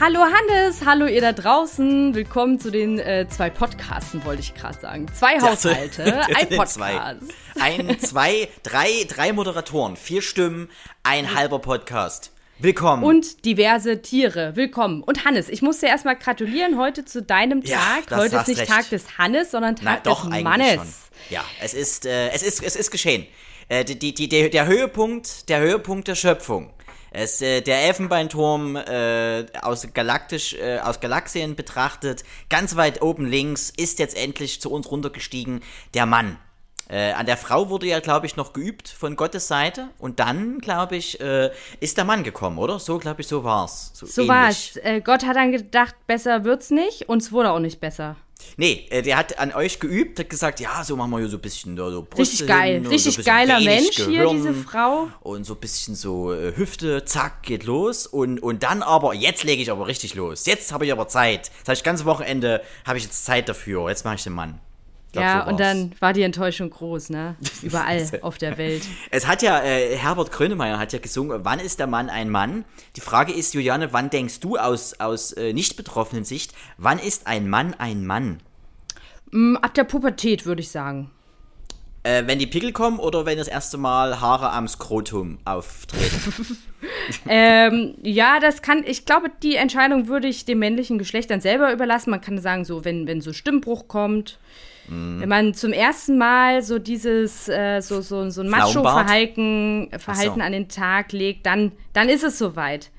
Hallo Hannes, hallo ihr da draußen. Willkommen zu den äh, zwei Podcasten, wollte ich gerade sagen. Zwei Haushalte, ein Podcast. Zwei. Ein, zwei, drei, drei Moderatoren, vier Stimmen, ein halber Podcast. Willkommen. Und diverse Tiere. Willkommen. Und Hannes, ich muss dir erstmal gratulieren heute zu deinem Ja, Tag. heute ist nicht recht. Tag des Hannes, sondern Na, Tag doch, des Mannes. schon. Ja, es ist, äh, es ist, es ist geschehen. Äh, die, die, die, der Höhepunkt, der Höhepunkt der Schöpfung. Es, äh, der Elfenbeinturm äh, aus galaktisch, äh, aus Galaxien betrachtet, ganz weit oben links, ist jetzt endlich zu uns runtergestiegen, der Mann. Äh, an der Frau wurde ja, glaube ich, noch geübt von Gottes Seite. Und dann, glaube ich, äh, ist der Mann gekommen, oder? So, glaube ich, so war's. So, So ähnlich. war's. Äh, Gott hat dann gedacht, besser wird's nicht und es wurde auch nicht besser. Nee, äh, der hat an euch geübt, hat gesagt, ja, so machen wir hier so ein bisschen so Brüste Richtig geil. hin Richtig so geiler Mensch hier, Gehirn diese Frau. Und so ein bisschen so äh, Hüfte, zack, geht los. Und, und dann aber, jetzt lege ich aber richtig los. Jetzt habe ich aber Zeit. Das heißt, ganze Wochenende habe ich jetzt Zeit dafür. Jetzt mache ich den Mann. Glaub, ja, so und dann war die Enttäuschung groß, ne? Überall auf der Welt. Es hat ja, äh, Herbert Grönemeyer hat ja gesungen, wann ist der Mann ein Mann? Die Frage ist, Juliane, wann denkst du aus, aus äh, nicht betroffenen Sicht, wann ist ein Mann ein Mann? Mm, Ab der Pubertät, würde ich sagen. Äh, wenn die Pickel kommen oder wenn das erste Mal Haare am Skrotum auftreten? Ähm, ja, das kann, ich glaube, die Entscheidung würde ich dem männlichen Geschlecht dann selber überlassen. Man kann sagen, so, wenn, wenn so Stimmbruch kommt, Mhm. wenn man zum ersten Mal so dieses, äh, so, so, so ein? Macho-Verhalten Verhalten so. an den Tag legt, dann, dann ist es soweit.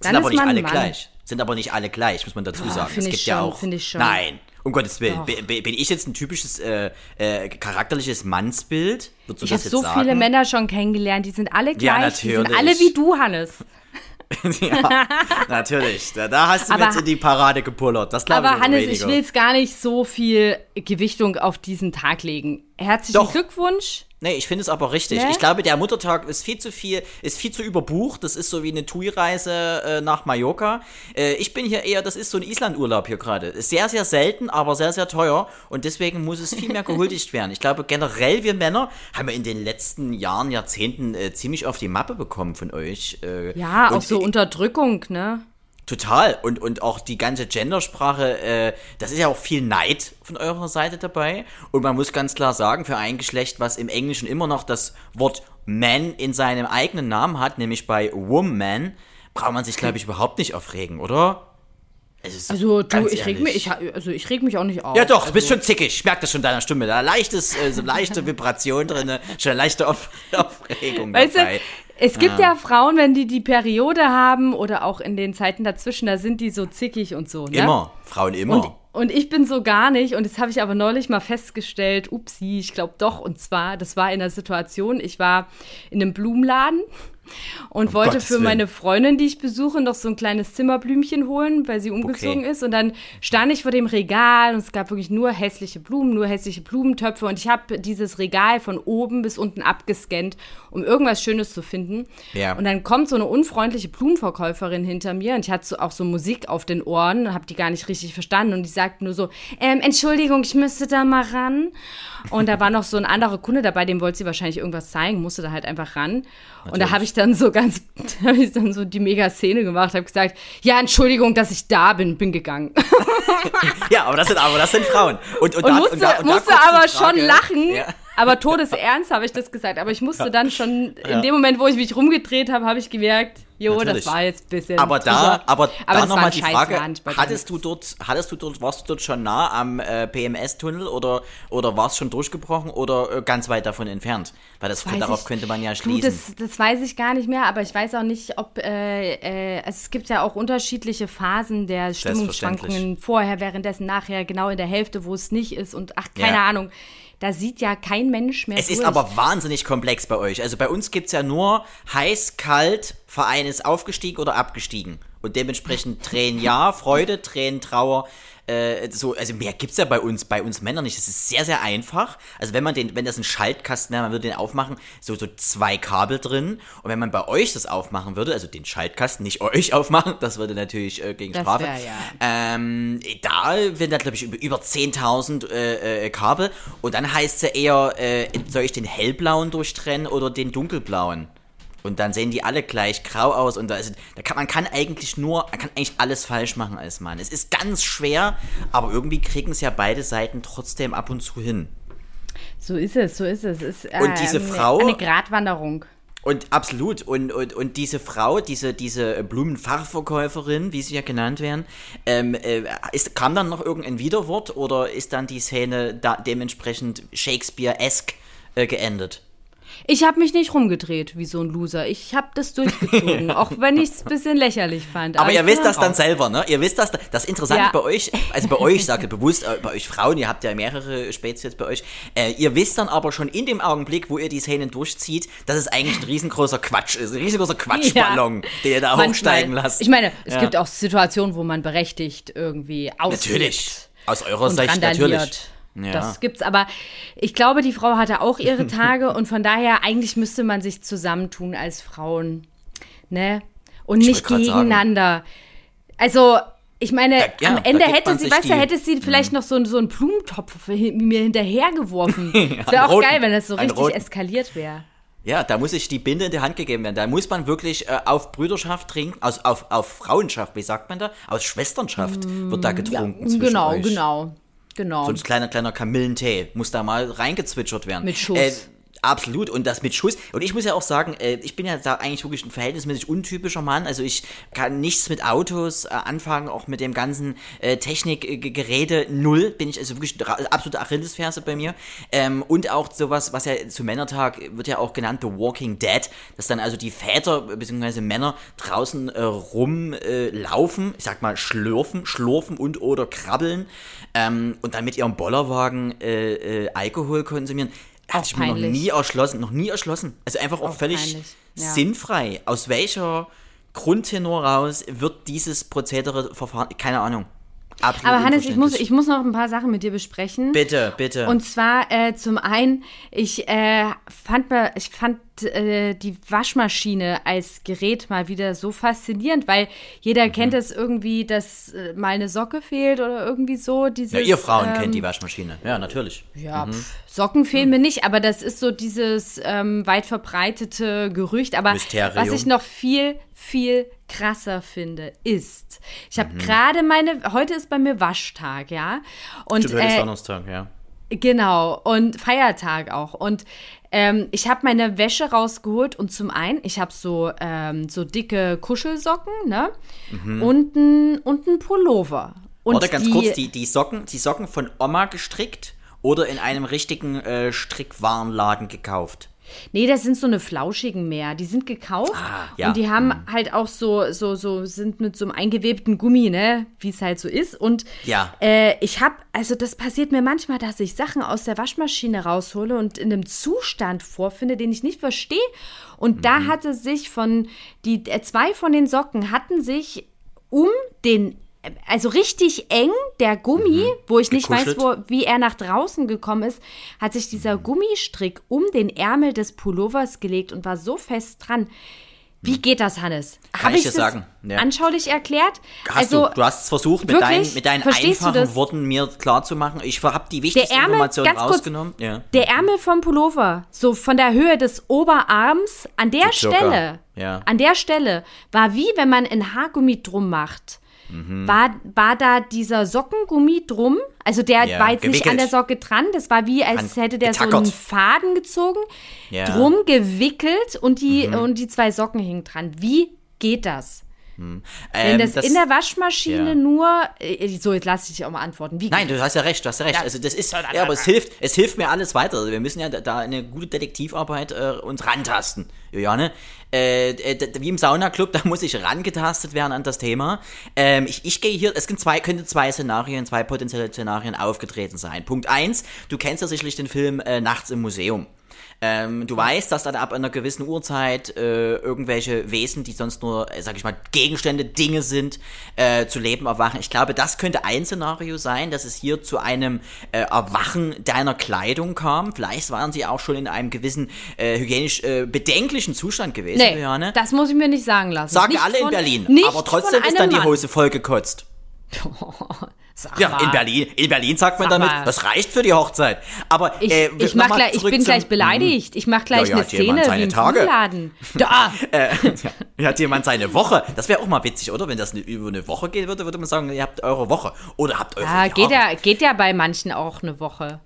Dann Sind aber nicht alle Mann. gleich. Sind aber nicht alle gleich, muss man dazu sagen. find es gibt ja schon, auch. find ich schon. Nein, um Gottes Willen. Bin, bin ich jetzt ein typisches äh, äh, charakterliches Mannsbild? Würdest du Ich habe so sagen? viele Männer schon kennengelernt, die sind alle gleich. Die sind natürlich. alle wie du, Hannes. ja, natürlich. Da, da hast du Aber- jetzt in die Parade gepullert. Das glaube ich Aber aber Hannes, weniger. ich will jetzt gar nicht so viel Gewichtung auf diesen Tag legen. Herzlichen Doch. Glückwunsch. Nee, ich finde es aber richtig. Ne? Ich glaube, der Muttertag ist viel zu viel, ist viel zu überbucht. Das ist so wie eine TUI-Reise äh, nach Mallorca. Äh, ich bin hier eher, das ist so ein Islandurlaub hier gerade. Sehr, sehr selten, aber sehr, sehr teuer. Und deswegen muss es viel mehr gehuldigt werden. Ich glaube, generell wir Männer haben ja in den letzten Jahren, Jahrzehnten äh, ziemlich auf die Mappe bekommen von euch. Äh, Ja, und auch so Unterdrückung, ne? Total. Und, und auch die ganze Gendersprache, äh, das ist ja auch viel Neid von eurer Seite dabei. Und man muss ganz klar sagen, für ein Geschlecht, was im Englischen immer noch das Wort man in seinem eigenen Namen hat, nämlich bei woman, braucht man sich, glaube ich, überhaupt nicht aufregen, oder? Es ist Also du, ich reg mich, ich, also ich reg mich auch nicht auf. Ja doch, also, du bist schon zickig. Ich merke das schon in deiner Stimme. Da leichtes, äh, so leichte Vibration drin, schon eine leichte Auf Aufregung Weißt dabei. Es gibt ja. Frauen, wenn die die Periode haben oder auch in den Zeiten dazwischen, da sind die so zickig und so. Ne? Immer. Frauen immer. Und, und ich bin so gar nicht. Und das habe ich aber neulich mal festgestellt. Upsi, ich glaube doch. Und zwar, das war in der Situation, ich war in einem Blumenladen und wollte Gottes für Willen. meine Freundin, die ich besuche, noch so ein kleines Zimmerblümchen holen, weil sie umgezogen ist. Und dann stand ich vor dem Regal und es gab wirklich nur hässliche Blumen, nur hässliche Blumentöpfe. Und ich habe dieses Regal von oben bis unten abgescannt, um irgendwas Schönes zu finden. Ja. Und dann kommt so eine unfreundliche Blumenverkäuferin hinter mir und ich hatte so auch so Musik auf den Ohren und habe die gar nicht richtig verstanden. Und die sagt nur so, ähm, Entschuldigung, ich müsste da mal ran. Und da war noch so ein anderer Kunde dabei, dem wollte sie wahrscheinlich irgendwas zeigen, musste da halt einfach ran. Und da habe ich dann so ganz, da habe ich dann so die Mega-Szene gemacht, habe gesagt, ja, Entschuldigung, dass ich da bin, bin gegangen. Ja, aber das sind, aber das sind Frauen. Und, und, Und da, musste, und da, und musste aber schon lachen. Ja. Aber todesernst habe ich das gesagt. Aber ich musste dann schon, in dem Moment, wo ich mich rumgedreht habe, habe ich gemerkt, jo, Natürlich. das war jetzt ein bisschen. Aber da, drüber. aber, aber da das nochmal die Frage, hattest du dort, hattest du dort, warst du dort schon nah am äh, PMS-Tunnel oder, oder war es schon durchgebrochen oder äh, ganz weit davon entfernt? Weil das, Weiß darauf ich- könnte man ja Du, schließen. das, das weiß ich gar nicht mehr, aber ich weiß auch nicht, ob äh, äh, also es gibt ja auch unterschiedliche Phasen der Stimmungsschwankungen vorher, währenddessen, nachher, genau in der Hälfte, wo es nicht ist und ach, keine Ja. Ahnung. Da sieht ja kein Mensch mehr Es durch. ist aber wahnsinnig komplex bei euch. Also bei uns gibt es ja nur heiß, kalt, Verein ist aufgestiegen oder abgestiegen. Und dementsprechend Tränen ja, Freude, Tränen, Trauer. Äh, so, also mehr gibt's ja bei uns, bei uns Männern nicht. Das ist sehr, sehr einfach. Also wenn man den, wenn das ein Schaltkasten wäre, man würde den aufmachen, so, so zwei Kabel drin. Und wenn man bei euch das aufmachen würde, also den Schaltkasten, nicht euch aufmachen, das würde natürlich äh, gegen Das Strafe. wär ja. Ähm, da werden da, glaube ich, über, über 10.000 äh, äh, Kabel. Und dann heißt es ja eher, äh, soll ich den hellblauen durchtrennen oder den dunkelblauen? Und dann sehen die alle gleich grau aus und da, ist, da kann man kann eigentlich nur, man kann eigentlich alles falsch machen als Mann. Es ist ganz schwer, aber irgendwie kriegen es ja beide Seiten trotzdem ab und zu hin. So ist es, so ist es. es ist, Und diese ähm, Frau- Eine Gratwanderung. Und absolut. Und, und, und diese Frau, diese, diese Blumenfachverkäuferin, wie sie ja genannt werden, ähm, äh, ist, kam dann noch irgendein Widerwort oder ist dann die Szene da dementsprechend Shakespeare-esque äh, geendet? Ich habe mich nicht rumgedreht wie so ein Loser. Ich habe das durchgezogen, auch wenn ich es ein bisschen lächerlich fand. Aber ich ihr wisst das dann selber, ne? Ihr wisst das. Das Interessante Ja. bei euch, also bei euch, sage ich bewusst, äh, bei euch Frauen, ihr habt ja mehrere Spezies bei euch, äh, ihr wisst dann aber schon in dem Augenblick, wo ihr die Szenen durchzieht, dass es eigentlich ein riesengroßer Quatsch ist. Ein riesengroßer Quatschballon, den ihr da Manchmal. hochsteigen lasst. Ich meine, es Ja. gibt auch Situationen, wo man berechtigt irgendwie ausflippt. Natürlich. Aus eurer Sicht natürlich. Ja. Das gibt's, aber ich glaube, die Frau hatte auch ihre Tage und von daher eigentlich müsste man sich zusammentun als Frauen, ne? Und Ich nicht grad sagen. gegeneinander. Also ich meine, Da- ja, am Ende hätte sie, weißt du, hätte sie vielleicht noch so, so einen Blumentopf mir hinterhergeworfen. Das wäre auch roten. geil, wenn das so richtig roten. eskaliert wäre. Ja, da muss sich die Binde in die Hand gegeben werden. Da muss man wirklich äh, auf Brüderschaft trinken, aus, auf, auf Frauenschaft, wie sagt man da? Aus Schwesternschaft wird da getrunken zwischen Genau, euch. genau. Genau. So ein kleiner, kleiner Kamillentee muss da mal reingezwitschert werden. Mit Schuss. Äh, absolut. Und das mit Schuss. Und ich muss ja auch sagen, äh, ich bin ja da eigentlich wirklich ein verhältnismäßig untypischer Mann. Also ich kann nichts mit Autos äh, anfangen, auch mit dem ganzen äh, Technikgerede null. Bin ich also wirklich absolute Achillesferse bei mir. Ähm, und auch sowas, was ja zu Männertag wird ja auch genannt, The Walking Dead, dass dann also die Väter bzw. Männer draußen rumlaufen, laufen, ich sag mal schlürfen, schlurfen und oder krabbeln ähm, und dann mit ihrem Bollerwagen Alkohol konsumieren. Auch Hatte ich mir noch nie erschlossen, noch nie erschlossen. Also einfach auch, Auch völlig ja. sinnfrei. Aus welcher Grundtenor raus wird dieses Prozedere verfahren? Keine Ahnung. Absolut Aber Hannes, ich muss, ich muss noch ein paar Sachen mit dir besprechen. Bitte, bitte. Und zwar äh, zum einen, ich äh, fand mal, ich fand äh, die Waschmaschine als Gerät mal wieder so faszinierend, weil jeder Mhm. kennt es irgendwie, dass äh, mal eine Socke fehlt oder irgendwie so. Dieses, ja, ihr Frauen ähm, kennt die Waschmaschine. Ja, natürlich. Ja, pf, Socken fehlen mir nicht, aber das ist so dieses ähm, weit verbreitete Gerücht. Aber Mysterium. was ich noch viel, viel krasser finde, ist, ich Mhm. habe gerade meine, heute ist bei mir Waschtag, ja. Und Stimmt, äh, Donnerstag, ja. Genau, und Feiertag auch. Und ähm, ich habe meine Wäsche rausgeholt und zum einen, ich habe so, ähm, so dicke Kuschelsocken, ne? Und ein und ein Pullover. Und Mhm. Warte ganz die, kurz, die, die, Socken, die Socken von Oma gestrickt oder in einem richtigen äh, Strickwarenladen gekauft? Nee, das sind so eine flauschigen mehr. Die sind gekauft Ah, ja. und die haben halt auch so, so, so, sind mit so einem eingewebten Gummi, ne? Wie es halt so ist. Und Ja. äh, ich habe, also das passiert mir manchmal, dass ich Sachen aus der Waschmaschine raushole und in einem Zustand vorfinde, den ich nicht verstehe. Und Mhm. da hatte sich von, die äh, zwei von den Socken hatten sich um den also richtig eng, der Gummi, wo ich nicht weiß, Mhm. Gekuschelt. wo, wie er nach draußen gekommen ist, hat sich dieser Mhm. Gummistrick um den Ärmel des Pullovers gelegt und war so fest dran. Wie geht das, Hannes? Mhm. Kann Hab ich dir sagen, ja. anschaulich erklärt? Hast also, du, du hast es versucht, mit, wirklich? deinen, mit deinen einfachen? Worten mir klarzumachen. Ich habe die wichtigsten Ärmel, Informationen ganz kurz, rausgenommen. Ja. Der Ärmel vom Pullover, so von der Höhe des Oberarms, an der Stelle, ja. an der Stelle, war wie wenn man ein Haargummi drum macht. Mhm. War, war da dieser Sockengummi drum? Also der Ja, war jetzt nicht an gewickelt. der Socke dran, das war wie, als hätte der so einen getackert. Faden gezogen, Ja. Mhm. drum gewickelt und die, und die zwei Socken hingen dran. Wie geht das? Wenn Ähm, das, in der Waschmaschine ja. nur, äh, so jetzt lass ich dich auch mal antworten. Wie Nein, du hast ja recht, du hast ja recht. Also das ist, ja, aber es hilft, es hilft mir alles weiter. Also wir müssen ja da- eine gute Detektivarbeit äh, uns rantasten, Juliane. Äh, äh, wie im Saunaclub, da muss ich rangetastet werden an das Thema. Ähm, ich, ich gehe hier, es sind zwei, könnte zwei Szenarien, zwei potenzielle Szenarien aufgetreten sein. Punkt eins, du kennst ja sicherlich den Film äh, Nachts im Museum. Ähm, du weißt, dass dann ab einer gewissen Uhrzeit äh, irgendwelche Wesen, die sonst nur, äh, sag ich mal, Gegenstände, Dinge sind, äh, zu Leben erwachen. Ich glaube, das könnte ein Szenario sein, dass es hier zu einem äh, Erwachen deiner Kleidung kam. Vielleicht waren sie auch schon in einem gewissen äh, hygienisch äh, bedenklichen Zustand gewesen, Nee, Juliane. das muss ich mir nicht sagen lassen. Sagen Nicht alle in von- Berlin. nicht Aber trotzdem ist dann die. Hose vollgekotzt. Ja, in Berlin, in Berlin sagt man damit, mal. das reicht für die Hochzeit. Aber Ich, äh, ich, mach gleich, ich bin zum- gleich beleidigt. Ich mach gleich Ja, ja, eine Szene seine wie Tage. Buchladen. Da! Äh, ja, hat jemand seine Woche? Das wäre auch mal witzig, oder? Wenn das ne- über eine Woche gehen würde, würde man sagen, ihr habt eure Woche. Oder habt eure Ja, geht ja, geht ja bei manchen auch eine Woche.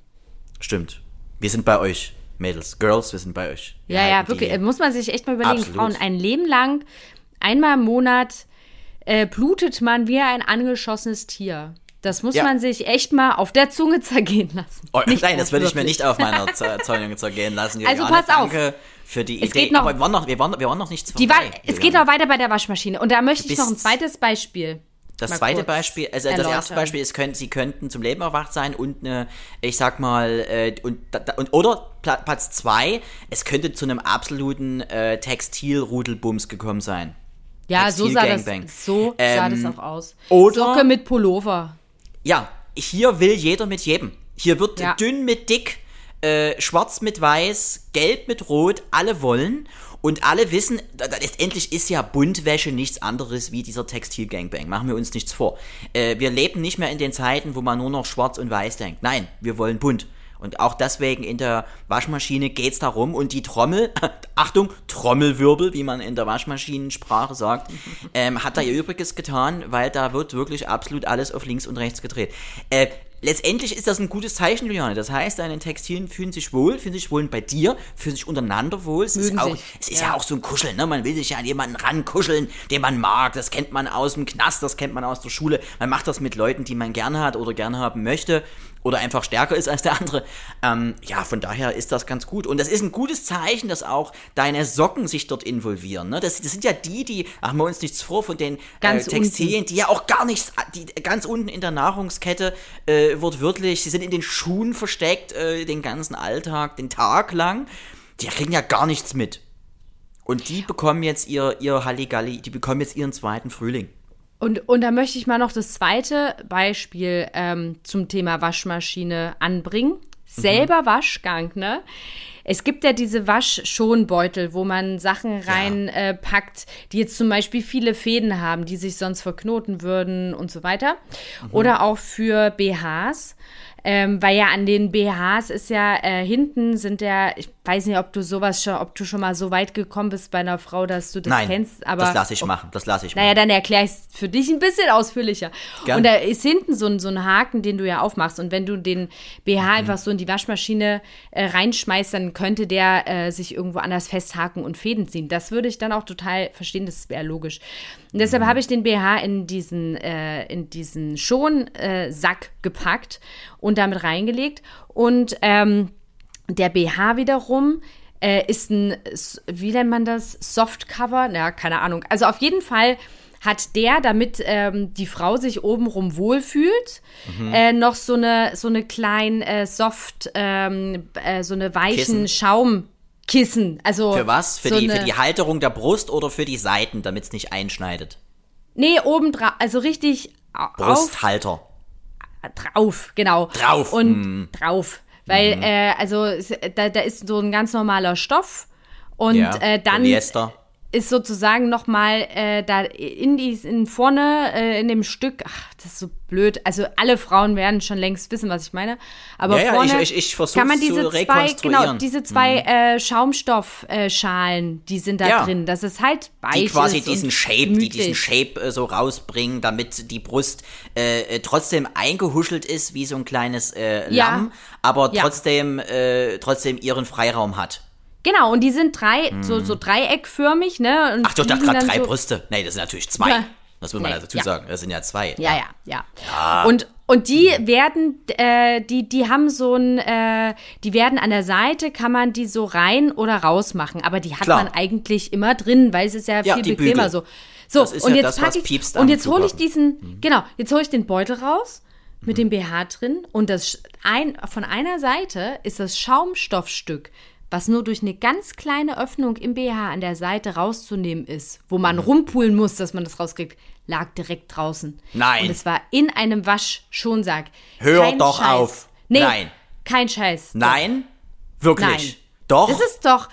Stimmt. Wir sind bei euch, Mädels. Girls, wir sind bei euch. Wir Ja, ja, wirklich. Muss man sich echt mal überlegen. Absolut. Frauen, ein Leben lang, einmal im Monat, äh, blutet man wie ein angeschossenes Tier. Das muss Ja. man sich echt mal auf der Zunge zergehen lassen. Oh, Nicht nein, das würde ich mir nicht auf meiner Zunge zergehen lassen. Also Juliane. pass auf. Danke für die Es Idee. geht noch- Aber wir waren noch, wir waren, wir waren noch nichts Die war, vorbei. es geht noch weiter bei der Waschmaschine. Und da möchte ich noch ein zweites Beispiel. Das mal zweite Beispiel, also das erste erläutern. Beispiel ist, können, sie könnten zum Leben erwacht sein und eine, ich sag mal, äh, und, und oder Pla- Platz zwei, es könnte zu einem absoluten äh, Textilrudelbums gekommen sein. Ja, so sah das, so sah Ähm, das auch aus. oder- Socke mit Pullover. Ja, hier will jeder mit jedem. Hier wird Ja. dünn mit dick, äh, schwarz mit weiß, gelb mit rot, alle wollen. Und alle wissen, letztendlich ist ja Buntwäsche nichts anderes wie dieser Textil-Gangbang. Machen wir uns nichts vor. Äh, wir leben nicht mehr in den Zeiten, wo man nur noch schwarz und weiß denkt. Nein, wir wollen bunt. Und auch deswegen in der Waschmaschine geht's darum und die Trommel, Achtung, Trommelwirbel, wie man in der Waschmaschinensprache sagt, ähm, hat da ihr Übriges getan, weil da wird wirklich absolut alles auf links und rechts gedreht. Äh, letztendlich ist das ein gutes Zeichen, Juliane. Das heißt, deine Textilien fühlen sich wohl, fühlen sich wohl bei dir, fühlen sich untereinander wohl. Es Mögen ist, auch, sich, es ist ja. ja. auch so ein Kuscheln, ne? Man will sich ja an jemanden rankuscheln, den man mag. Das kennt man aus dem Knast, das kennt man aus der Schule. Man macht das mit Leuten, die man gerne hat oder gerne haben möchte oder einfach stärker ist als der andere. Ähm, ja, von daher ist das ganz gut. Und das ist ein gutes Zeichen, dass auch deine Socken sich dort involvieren. Ne? Das, das sind ja die, die, machen wir uns nichts vor, von den äh, Textilien, die ja auch gar nichts, die ganz unten in der Nahrungskette äh, wortwörtlich, sie sind in den Schuhen versteckt, äh, den ganzen Alltag, den Tag lang. Die kriegen ja gar nichts mit. Und die bekommen jetzt ihr, ihr Halligalli, die bekommen jetzt ihren zweiten Frühling. Und, und da möchte ich mal noch das zweite Beispiel ähm, zum Thema Waschmaschine anbringen. Selber Waschgang, ne? Es gibt ja diese Waschschonbeutel, wo man Sachen reinpackt, äh, packt, die jetzt zum Beispiel viele Fäden haben, die sich sonst verknoten würden und so weiter. Oder auch für BHs. Ähm, weil ja an den BHs ist ja äh, hinten sind ja, ich weiß nicht, ob du sowas schon, ob du schon mal so weit gekommen bist bei einer Frau, dass du das Nein, kennst, aber das lasse ich machen, das lasse ich machen. naja, dann erkläre ich es für dich ein bisschen ausführlicher. Gern. Und da ist hinten so ein, so ein Haken, den du ja aufmachst. Und wenn du den BH Mhm. einfach so in die Waschmaschine äh, reinschmeißt, dann könnte der äh, sich irgendwo anders festhaken und Fäden ziehen. Das würde ich dann auch total verstehen, das wäre logisch. Und deshalb habe ich den BH in diesen, äh, in diesen Schonsack Sack gepackt und damit reingelegt. Und ähm, der BH wiederum äh, ist ein, wie nennt man das? Softcover? Ja, keine Ahnung. Also auf jeden Fall hat der, damit ähm, die Frau sich obenrum wohlfühlt, Mhm. äh, noch so eine, so eine kleinen äh, Soft, ähm, äh, so eine weichen Kissen. Schaumkissen. Also Für was? Für, so die, eine, für die Halterung der Brust oder für die Seiten, damit es nicht einschneidet? Nee, oben drauf, also richtig au- auf, Brusthalter. drauf, genau. Drauf, Und mm. drauf. Weil, äh, also da, da ist so ein ganz normaler Stoff und ja. äh, dann Polyester. Ist sozusagen noch mal äh, da in die in vorne äh, in dem Stück, ach, das ist so blöd. Also alle Frauen werden schon längst wissen, was ich meine. Aber Ja, ja, vorne ich- ich- ich kann man zu diese zwei, genau, diese zwei äh, Schaumstoffschalen, die sind da Ja. drin. Das ist halt weich die quasi diesen Shape, die diesen gemütlich. Shape äh, so rausbringen, damit die Brust äh, äh, trotzdem eingehuschelt ist wie so ein kleines. Lamm, aber trotzdem trotzdem ihren Freiraum hat. Genau, und die sind drei, so, so dreieckförmig, ne? Und Hm. Ach, du, dachte gerade drei so, Brüste. Nee, das sind natürlich zwei. Ja. Das muss man Nee, ja dazu ja. sagen. Das sind ja zwei. Ja, ja, ja. Und, und die Hm. werden, äh, die, die haben so ein, äh, die werden an der Seite, kann man die so rein oder raus machen. Aber die hat Klar. man eigentlich immer drin, weil es ist ja, Ja, viel bequemer Bügel. so. So, und ja jetzt das, ich, und jetzt hole ich diesen, genau, jetzt hole ich den Beutel raus mit dem BH drin und das ein, von einer Seite ist das Schaumstoffstück was nur durch eine ganz kleine Öffnung im BH an der Seite rauszunehmen ist, wo man rumpulen muss, dass man das rauskriegt, lag direkt draußen. Nein. Und es war in einem Waschschonsack. Hör Kein doch Scheiß. auf. Nee, Nein. kein Scheiß. Nein? Wirklich? Nein. Doch? Das ist doch,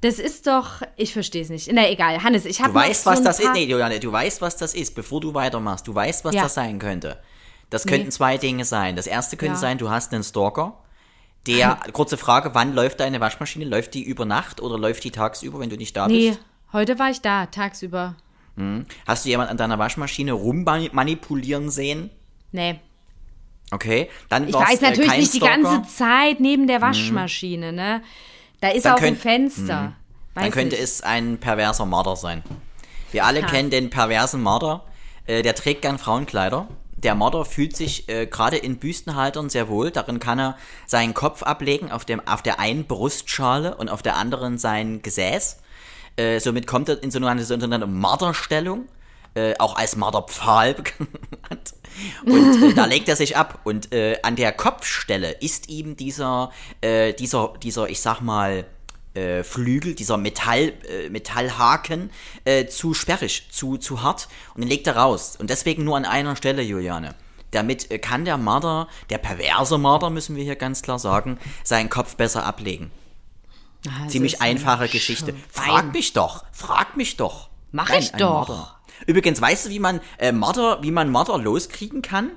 das ist doch, ich verstehe es nicht. Na egal, Hannes, ich habe du weißt, so was ein das ist. Nee, Juliane, du weißt, was das ist, bevor du weitermachst. Du weißt, was Ja. das sein könnte. Das könnten zwei Dinge sein. Das erste könnte Ja. sein, du hast einen Stalker. Der, kurze Frage, wann läuft deine Waschmaschine? Läuft die über Nacht oder läuft die tagsüber, wenn du nicht da Nee, bist? heute war ich da, tagsüber. Hast du jemand an deiner Waschmaschine rummanipulieren sehen? Nee. Okay, dann Ich weiß natürlich äh, kein nicht die Stalker. ganze Zeit neben der Waschmaschine, ne? Da ist Dann auch ein könnt- Fenster. Weiß Dann könnte nicht. es ein perverser Marder sein. Wir alle Ha. kennen den perversen Marder. Äh, der trägt gern Frauenkleider. Der Marder fühlt sich äh, gerade in Büstenhaltern sehr wohl. Darin kann er seinen Kopf ablegen auf, dem, auf der einen Brustschale und auf der anderen sein Gesäß. Äh, somit kommt er in so eine sogenannte Marderstellung, äh, auch als Marderpfahl bekannt. Und äh, da legt er sich ab. Und äh, an der Kopfstelle ist ihm dieser, äh, dieser, dieser, ich sag mal, äh, Flügel, dieser Metall, äh, Metallhaken, äh, zu sperrig, zu, zu hart. Und den legt er raus. Und deswegen nur an einer Stelle, Juliane. Damit äh, kann der Marder, der perverse Marder, müssen wir hier ganz klar sagen, seinen Kopf besser ablegen. Ah, das Ziemlich ein einfache Geschichte. Schwein. Frag mich doch, frag mich doch. Mach Nein, ich doch. Marder. Übrigens, weißt du, wie man äh, Marder, wie man Marder loskriegen kann?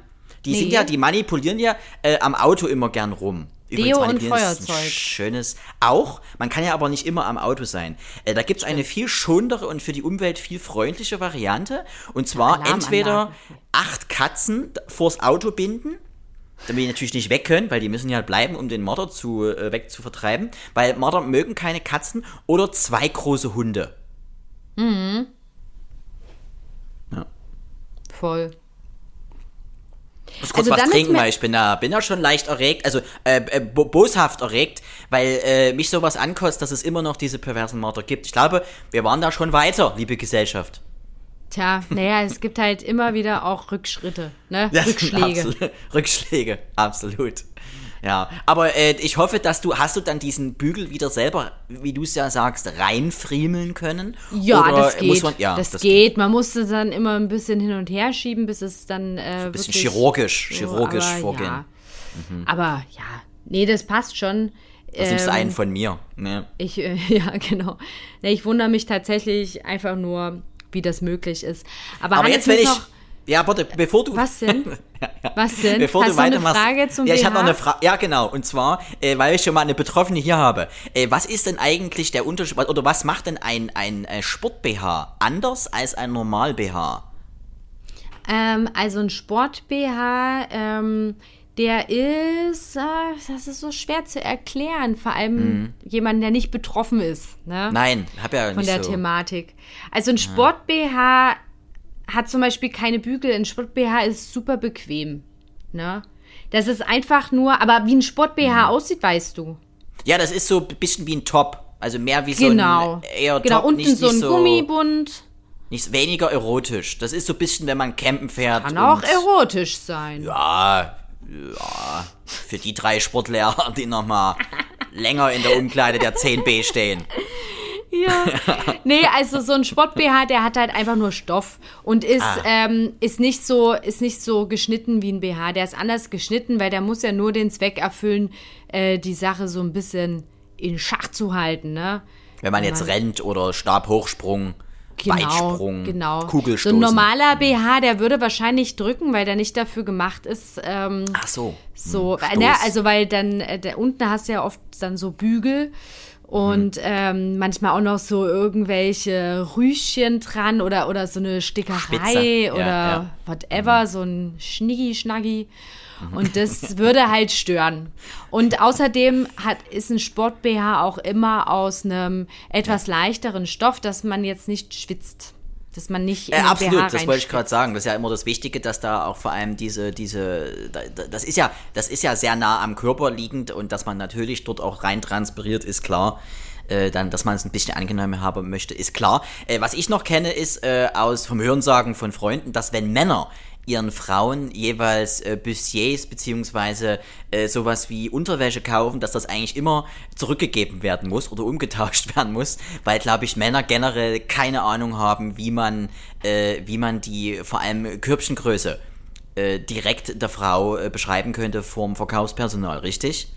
Die Nee. sind ja, die manipulieren ja äh, am Auto immer gern rum. Deo und ist ein Feuerzeug. Schönes. Auch, man kann ja aber nicht immer am Auto sein. Äh, da gibt es eine viel schonendere und für die Umwelt viel freundliche Variante. Und zwar entweder acht Katzen vors Auto binden damit die natürlich nicht weg können, weil die müssen ja bleiben, um den Marder zu, äh, wegzuvertreiben. Weil Marder mögen keine Katzen oder zwei große Hunde. voll. Ich muss kurz Also was trinken, weil ich bin da, bin da schon leicht erregt, also äh, äh, bo boshaft erregt, weil äh, mich sowas ankostet, dass es immer noch diese perversen Marder gibt. Ich glaube, wir waren da schon weiter, liebe Gesellschaft. Tja, naja, es gibt halt immer wieder auch Rückschritte, ne? Rückschläge. Absolut. Rückschläge, absolut. Ja, aber äh, ich hoffe, dass du, hast du dann diesen Bügel wieder selber, wie du es ja sagst, reinfriemeln können? Ja, Oder das geht. Man, ja, das, geht. Man musste dann immer ein bisschen hin und her schieben, bis es dann äh, Ein bisschen chirurgisch, so, chirurgisch aber vorgehen. Ja. Aber ja, nee, das passt schon. Das nimmst du Ähm, einen von mir. Ne? Ich, äh, ja, genau. Nee, ich wundere mich tatsächlich einfach nur, wie das möglich ist. Aber, Aber Hannes, jetzt, wenn ich. noch, Ja, warte, bevor du. Was denn? Was denn? Bevor Hast du du eine weitermachst. Frage zum ja, ich BH? noch eine Frage. Ja, genau. Und zwar, äh, weil ich schon mal eine Betroffene hier habe. Äh, was ist denn eigentlich der Unterschied, oder was macht denn ein, ein äh, Sport-BH anders als ein Normal-BH? Ähm, also ein Sport-BH, ähm, der ist, äh, das ist so schwer zu erklären, vor allem jemand, der nicht betroffen ist, ne? Mhm. Nein, hab ja Von nicht der so. Thematik. Also ein Sport-BH hat zum Beispiel keine Bügel. Ein Sport-BH ist super bequem, ne? Das ist einfach nur, aber wie ein Mhm. Sport-BH aussieht, weißt du. Ja, das ist so ein bisschen wie ein Top. Also mehr wie Genau. so ein eher genau, Top, unten nicht, so ein so, Gummibund. nicht weniger erotisch. Das ist so ein bisschen, wenn man campen fährt. Kann auch erotisch sein. Ja, ja, für die drei Sportlehrer, die nochmal länger in der Umkleide der 10b stehen. Ja. Nee, also so ein Sport-BH, der hat halt einfach nur Stoff und ist, Ah. ähm, ist, nicht so, ist nicht so geschnitten wie ein BH. Der ist anders geschnitten, weil der muss ja nur den Zweck erfüllen, äh, die Sache so ein bisschen in Schach zu halten, ne? Wenn man jetzt rennt oder Stabhochsprung, Weitsprung, genau. Kugelstoßen. So ein normaler BH, der würde wahrscheinlich drücken, weil der nicht dafür gemacht ist, ähm, Ach so. so, Hm, ne, Stoß. also weil dann, äh, da unten hast du ja oft dann so Bügel und ähm, manchmal auch noch so irgendwelche Rüschen dran oder, oder so eine Stickerei Spitze, oder ja. whatever, so ein Schniggi-Schnaggi. Und das würde halt stören. Und außerdem hat, ist ein Sport-BH auch immer aus einem etwas leichteren Stoff, dass man jetzt nicht schwitzt. Dass man nicht in Äh, absolut, BH das wollte ich gerade sagen. Das ist ja immer das Wichtige, dass da auch vor allem diese, diese, da- da- das ist ja, das ist ja sehr nah am Körper liegend und dass man natürlich dort auch rein transpiriert, ist klar. Äh, dann, dass man es ein bisschen angenehmer haben möchte, ist klar. Äh, was ich noch kenne, ist äh, aus vom Hörensagen von Freunden, dass wenn Männer ihren Frauen jeweils äh, Bustiers beziehungsweise äh, sowas wie Unterwäsche kaufen, dass das eigentlich immer zurückgegeben werden muss oder umgetauscht werden muss, weil glaube ich Männer generell keine Ahnung haben, wie man äh, wie man die vor allem Körbchengröße äh, direkt der Frau äh, beschreiben könnte vom Verkaufspersonal, richtig?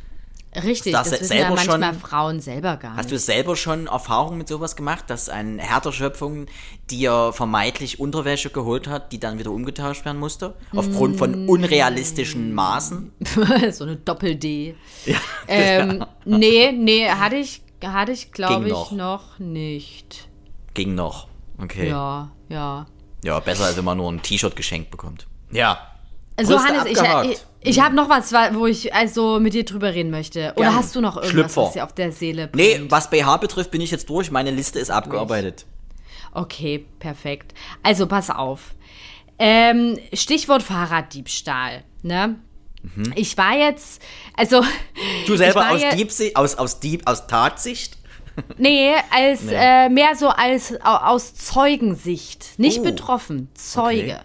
Richtig, Hast das du wissen ja manchmal schon- Frauen selber gar Hast nicht. du selber schon Erfahrung mit sowas gemacht, dass ein Herr Schöpfung dir vermeidlich Unterwäsche geholt hat, die dann wieder umgetauscht werden musste? Aufgrund Mm. von unrealistischen Maßen? so eine Doppel-D. ähm, nee, nee, hatte ich, hatte ich glaube ich, noch. noch nicht. Ging noch. Okay. Ja, Ja, ja. besser als wenn man nur ein T-Shirt geschenkt bekommt. Ja. Also Brüste Hannes, ich, abgehakt. ich, ich habe noch was, wa- wo ich also mit dir drüber reden möchte. Oder Gerne. hast du noch irgendwas, Schlüpfer. was dir auf der Seele Nee, brennt? was BH betrifft, bin ich jetzt durch. Meine Liste ist abgearbeitet. Okay, perfekt. Also pass auf. Ähm, Stichwort Fahrraddiebstahl. Ne? Mhm. Ich war jetzt, also Du selber aus, Diebsi aus, aus, Dieb aus Tatsicht? Nee, als Äh, mehr so als au- aus Zeugensicht. Nicht Oh, betroffen, Zeuge.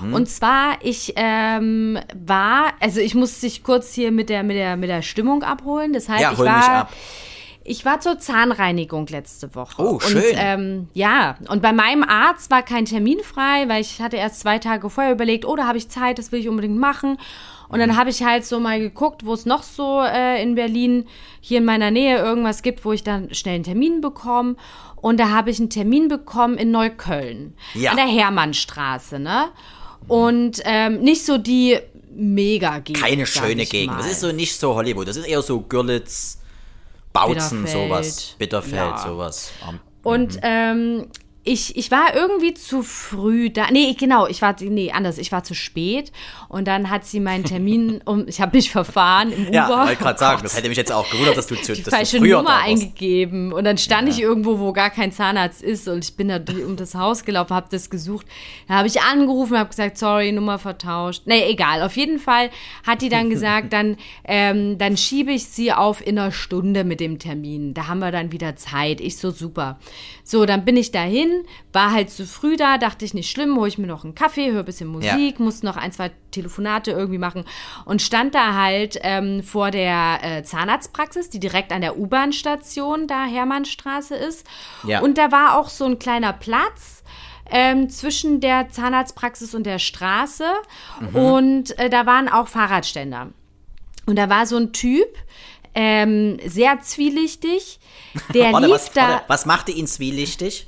Und zwar, ich ähm, war, also ich muss dich kurz hier mit der, mit der, mit der Stimmung abholen. Das heißt, Ja, ich hol war, mich ab. ich war zur Zahnreinigung letzte Woche. Oh, schön. Und, ähm, ja, und bei meinem Arzt war kein Termin frei, weil ich hatte erst zwei Tage vorher überlegt, oh, da habe ich Zeit, das will ich unbedingt machen. Und Mhm. dann habe ich halt so mal geguckt, wo es noch so äh, in Berlin hier in meiner Nähe irgendwas gibt, wo ich dann schnell einen Termin bekomme. Und da habe ich einen Termin bekommen in Neukölln. Ja. An der Hermannstraße, ne? Und ähm, nicht so die Mega-Gegend. Keine sag schöne Gegend. mal. Das ist so nicht so Hollywood. Das ist eher so Görlitz, Bautzen, Bitterfeld. sowas. Bitterfeld, Ja. sowas. Und ähm, ich, ich war irgendwie zu früh da. Nee, genau, ich war, nee, anders, ich war zu spät. Und dann hat sie meinen Termin um, ich habe mich verfahren im Uber. Ja, wollte gerade Oh sagen, Gott. das hätte mich jetzt auch gewundert, dass du zu die dass du falsche früher Nummer eingegeben und dann stand ich irgendwo, wo gar kein Zahnarzt ist und ich bin da um das Haus gelaufen, habe das gesucht. Da habe ich angerufen, habe gesagt, sorry, Nummer vertauscht. Nee, egal. Auf jeden Fall hat die dann gesagt, dann, ähm, dann schiebe ich sie auf in einer Stunde mit dem Termin. Da haben wir dann wieder Zeit. Ich so super. So, dann bin ich dahin, war halt zu früh da, dachte ich nicht schlimm, hole ich mir noch einen Kaffee, höre ein bisschen Musik, musste noch ein, zwei Telefonate irgendwie machen und stand da halt ähm, vor der äh, Zahnarztpraxis, die direkt an der U-Bahn-Station da Hermannstraße ist. Ja. Und da war auch so ein kleiner Platz. Ähm, zwischen der Zahnarztpraxis und der Straße. Mhm. Und äh, da waren auch Fahrradständer. Und da war so ein Typ, ähm, sehr zwielichtig, der Warte, lief was, da. warte, was machte ihn zwielichtig?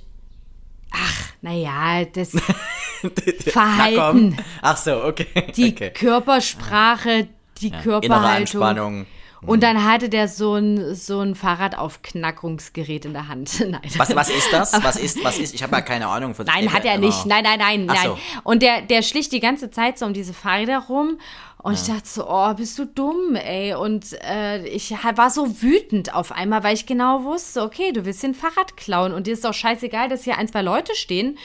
Naja, das Na Verhalten, komm. Ach so, okay. die okay. Körpersprache, die Innere Körperhaltung. Und dann hatte der so ein, so ein Fahrradaufknackungsgerät in der Hand. Nein. Was, was ist das? Was ist, was ist? Ich habe ja keine Ahnung von Nein, hat er nicht. Nein, nein, nein, Ach nein. so. Und der, der schlich die ganze Zeit so um diese Fahrräder rum. Und ich dachte so, oh, bist du dumm, ey. Und äh, ich war so wütend auf einmal, weil ich genau wusste, okay, du willst den Fahrrad klauen und dir ist doch scheißegal, dass hier ein, zwei Leute stehen.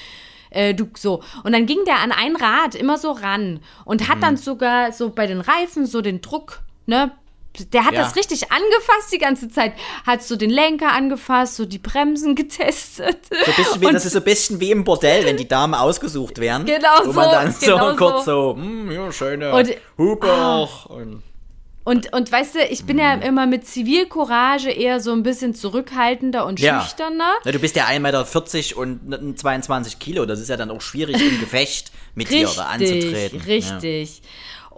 Äh, du so. Und dann ging der an ein Rad immer so ran und hat Mhm. dann sogar so bei den Reifen so den Druck, ne? Der hat Ja. das richtig angefasst die ganze Zeit. Hat so den Lenker angefasst, so die Bremsen getestet. So ein bisschen wie, Und- das ist so ein bisschen wie im Bordell, wenn die Damen ausgesucht werden. Genau wo man so, dann so genau kurz so. so, hm, ja, schöne Und- Hupe Ah. auch. Und, Und, und weißt du, ich bin ja immer mit Zivilcourage eher so ein bisschen zurückhaltender und Ja. schüchterner. Na, du bist ja 1,40 Meter und n- 22 Kilo. Das ist ja dann auch schwierig im Gefecht mit dir da anzutreten. Richtig, richtig.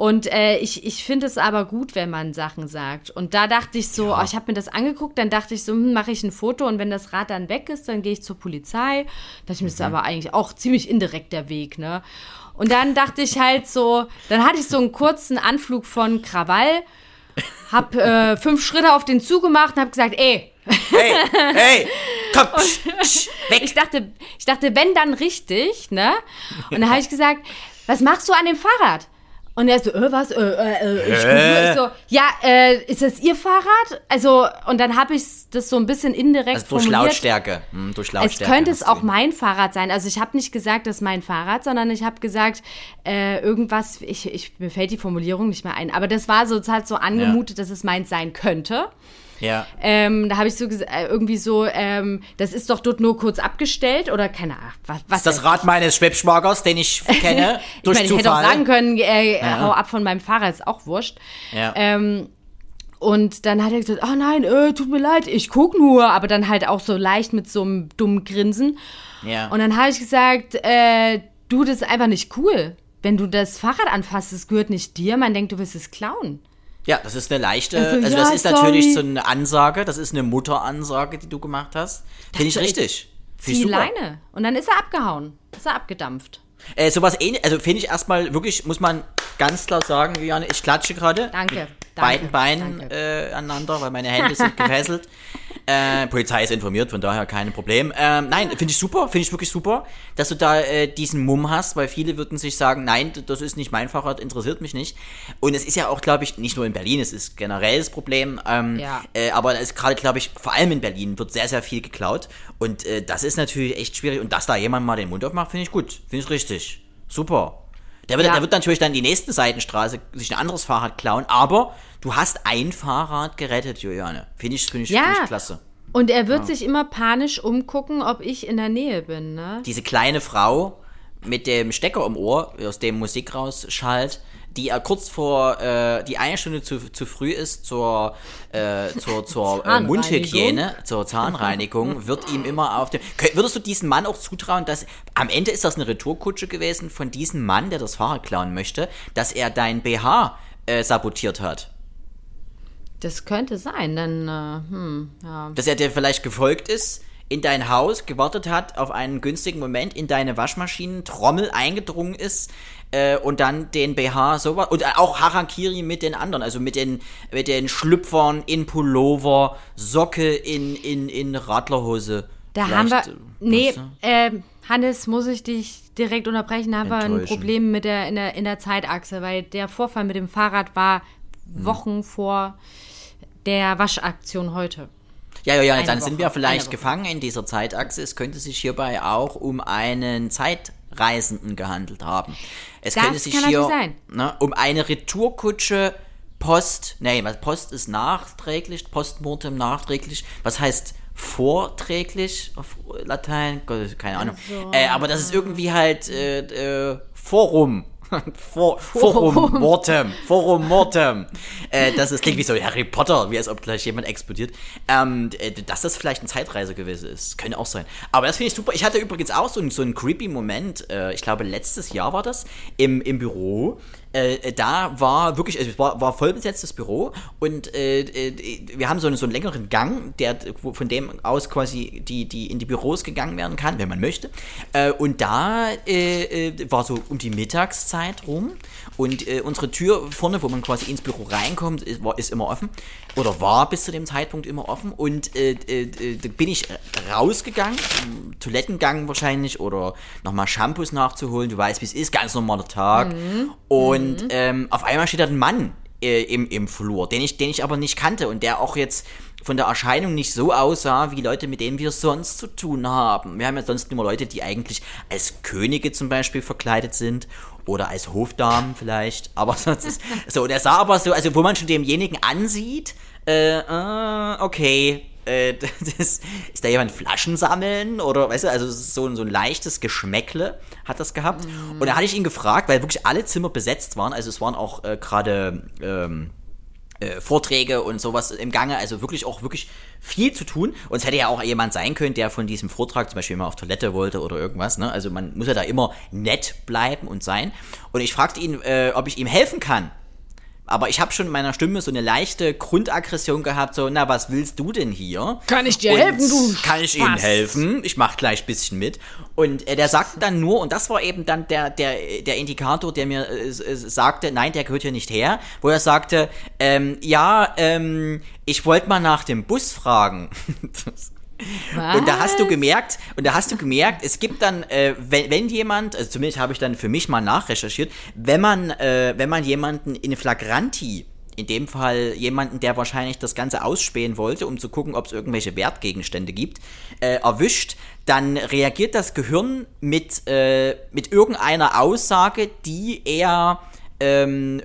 Und äh, ich, ich finde es aber gut, wenn man Sachen sagt. Und da dachte ich so, oh, ich habe mir das angeguckt, dann dachte ich so, hm, mache ich ein Foto und wenn das Rad dann weg ist, dann gehe ich zur Polizei. Dachte ich mir, das ist aber eigentlich auch ziemlich indirekt der Weg, ne? Und dann dachte ich halt so, dann hatte ich so einen kurzen Anflug von Krawall, hab äh, fünf Schritte auf den zugemacht und hab gesagt, ey, Ja. Hey, hey, komm, psch, weg. ich dachte, ich dachte, wenn dann richtig, ne? Und dann habe ich gesagt, was machst du an dem Fahrrad? Und er so, äh, was? Äh, äh, äh, ich, ich so, ja, äh, ist das Ihr Fahrrad? Also, und dann habe ich das so ein bisschen indirekt Also durch formuliert. Lautstärke. Hm, durch Es Lautstärke. könnte es hast du auch mein Fahrrad sein. Also ich habe nicht gesagt, das ist mein Fahrrad, sondern ich habe gesagt, äh, irgendwas, ich, ich, mir fällt die Formulierung nicht mehr ein. Aber das war so, es hat so angemutet, dass es meins sein könnte. Ja. Ähm, da habe ich so äh, irgendwie so, ähm, das ist doch dort nur kurz abgestellt oder keine Ahnung. Was, was Das ist das Rad meines Schwibschwagers, den ich kenne, ich durch meine, ich hätte Zufall. auch sagen können, äh, hau ab von meinem Fahrer, ist auch wurscht. Ja. Ähm, und dann hat er gesagt, oh nein, äh, tut mir leid, ich guck nur, aber dann halt auch so leicht mit so einem dummen Grinsen. ja. Und dann habe ich gesagt, äh, du, das ist einfach nicht cool. Wenn du das Fahrrad anfasst, das gehört nicht dir, man denkt, du willst es klauen. Ja, das ist eine leichte, Also, also, ja, das ist sorry. natürlich so eine Ansage, das ist eine Mutteransage, die du gemacht hast. Finde ich richtig. Zieh super. Leine. Und dann ist er abgehauen. Ist er abgedampft. Äh, sowas ähnlich, also finde ich erstmal wirklich, muss man ganz klar sagen, Juliane, ich klatsche gerade. Danke, Mit danke, beiden Beinen äh, aneinander, weil meine Hände sind gefesselt. Äh, Polizei ist informiert, von daher kein Problem. Ähm, nein, finde ich super, finde ich wirklich super, dass du da äh, diesen Mumm hast, weil viele würden sich sagen, nein, das ist nicht mein Fahrrad, interessiert mich nicht. Und es ist ja auch, glaube ich, nicht nur in Berlin, es ist generell das Problem. Ähm, Ja. äh, aber es ist gerade, glaube ich, vor allem in Berlin wird sehr, sehr viel geklaut. Und äh, das ist natürlich echt schwierig. Und dass da jemand mal den Mund aufmacht, finde ich gut. Finde ich richtig. Super. Der wird, Ja. der wird natürlich dann die nächste Seitenstraße sich ein anderes Fahrrad klauen. Aber du hast ein Fahrrad gerettet, Juliane. Finde ich, finde ich, Ja. finde ich klasse. Und er wird sich immer panisch umgucken, ob ich in der Nähe bin, ne? Diese kleine Frau mit dem Stecker im Ohr, aus dem Musik rausschallt, die er kurz vor, äh, die eine Stunde zu, zu früh ist zur, äh, zur, zur äh. Mundhygiene, zur Zahnreinigung, wird ihm immer auf dem. Würdest du diesem Mann auch zutrauen, dass am Ende ist das eine Retourkutsche gewesen von diesem Mann, der das Fahrrad klauen möchte, dass er dein BH äh, sabotiert hat? Das könnte sein, dann, äh, hm, ja. dass er dir vielleicht gefolgt ist, in dein Haus gewartet hat, auf einen günstigen Moment in deine Waschmaschinentrommel eingedrungen ist äh, und dann den BH so war und auch Harakiri mit den anderen, also mit den mit den Schlüpfern in Pullover, Socke in in in Radlerhose. Da haben wir, Vielleicht, äh, nee, äh, Hannes, muss ich dich direkt unterbrechen, da haben wir ein. Problem mit der, in, der, in der Zeitachse, weil der Vorfall mit dem Fahrrad war Hm. Wochen vor der Waschaktion heute. Ja, ja, ja, dann Woche, sind wir vielleicht gefangen in dieser Zeitachse. Es könnte sich hierbei auch um einen Zeitreisenden gehandelt haben. Es Das könnte sich hier Ne, um eine Retourkutsche Post, nee, was Post ist nachträglich, Postmortem nachträglich. Was heißt vorträglich auf Latein? Gott, keine Ahnung. Äh, aber das ist irgendwie halt äh, äh, Forum. For, Forum Mortem. Forum Mortem. Äh, das ist, klingt wie so Harry Potter, wie als ob gleich jemand explodiert. Ähm, äh, dass das vielleicht eine Zeitreise gewesen ist. Könnte auch sein. Aber das finde ich super. Ich hatte übrigens auch so, einen- so einen creepy Moment, äh, ich glaube letztes Jahr war das, im, im Büro. Äh, da war wirklich, also es war, war voll besetztes Büro und äh, äh, wir haben so einen, so einen längeren Gang, der, von dem aus quasi die, die in die Büros gegangen werden kann, wenn man möchte. Äh, und da äh, äh, war so um die Mittagszeit rum und äh, unsere Tür vorne, wo man quasi ins Büro reinkommt, ist, war, ist immer offen oder war bis zu dem Zeitpunkt immer offen und äh, äh, äh, da bin ich rausgegangen, Toilettengang wahrscheinlich oder nochmal Shampoos nachzuholen, du weißt wie es ist, ganz normaler Tag. Und ähm, auf einmal steht da ein Mann äh, im, im Flur, den ich, den ich aber nicht kannte und der auch jetzt von der Erscheinung nicht so aussah, wie Leute, mit denen wir sonst zu tun haben. Wir haben ja sonst immer Leute, die eigentlich als Könige zum Beispiel verkleidet sind oder als Hofdamen vielleicht, aber sonst ist so, und er sah aber so, also wo man schon demjenigen ansieht, äh, äh okay, äh, das, ist da jemand Flaschen sammeln oder weißt du, also so, so ein leichtes Geschmäckle hat das gehabt. Und da hatte ich ihn gefragt, weil wirklich alle Zimmer besetzt waren, also es waren auch äh, gerade ähm, äh, Vorträge und sowas im Gange, also wirklich auch wirklich viel zu tun. Und es hätte ja auch jemand sein können, der von diesem Vortrag zum Beispiel mal auf Toilette wollte oder irgendwas. Ne? Also man muss ja da immer nett bleiben und sein. Und ich fragte ihn, äh, ob ich ihm helfen kann. Aber ich habe schon in meiner Stimme so eine leichte Grundaggression gehabt, so, na, was willst du denn hier? Kann ich dir Und helfen, du Kann ich Ihnen helfen? Ich mach gleich ein bisschen mit. Und äh, der sagte dann nur, und das war eben dann der, der, der Indikator, der mir äh, äh, sagte, nein, der gehört hier nicht her, wo er sagte, ähm, ja, ähm, ich wollte mal nach dem Bus fragen. Und da hast du Was? gemerkt, und da hast du gemerkt, es gibt dann, äh, wenn, wenn jemand, also zumindest habe ich dann für mich mal nachrecherchiert, wenn man, äh, wenn man jemanden in Flagranti, in dem Fall jemanden, der wahrscheinlich das Ganze ausspähen wollte, um zu gucken, ob es irgendwelche Wertgegenstände gibt, äh, erwischt, dann reagiert das Gehirn mit, äh, mit irgendeiner Aussage, die er ähm,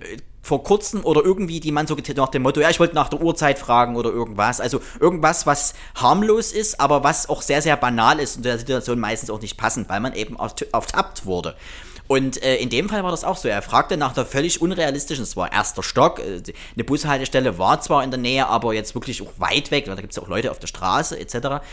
vor kurzem oder irgendwie, die man so nach dem Motto, ja, ich wollte nach der Uhrzeit fragen oder irgendwas. Also irgendwas, was harmlos ist, aber was auch sehr, sehr banal ist und der Situation meistens auch nicht passend, weil man eben auftappt wurde. Und äh, in dem Fall war das auch so. Er fragte nach der völlig unrealistischen, es war erster Stock, äh, eine Bushaltestelle war zwar in der Nähe, aber jetzt wirklich auch weit weg, weil da gibt es ja auch Leute auf der Straße etc.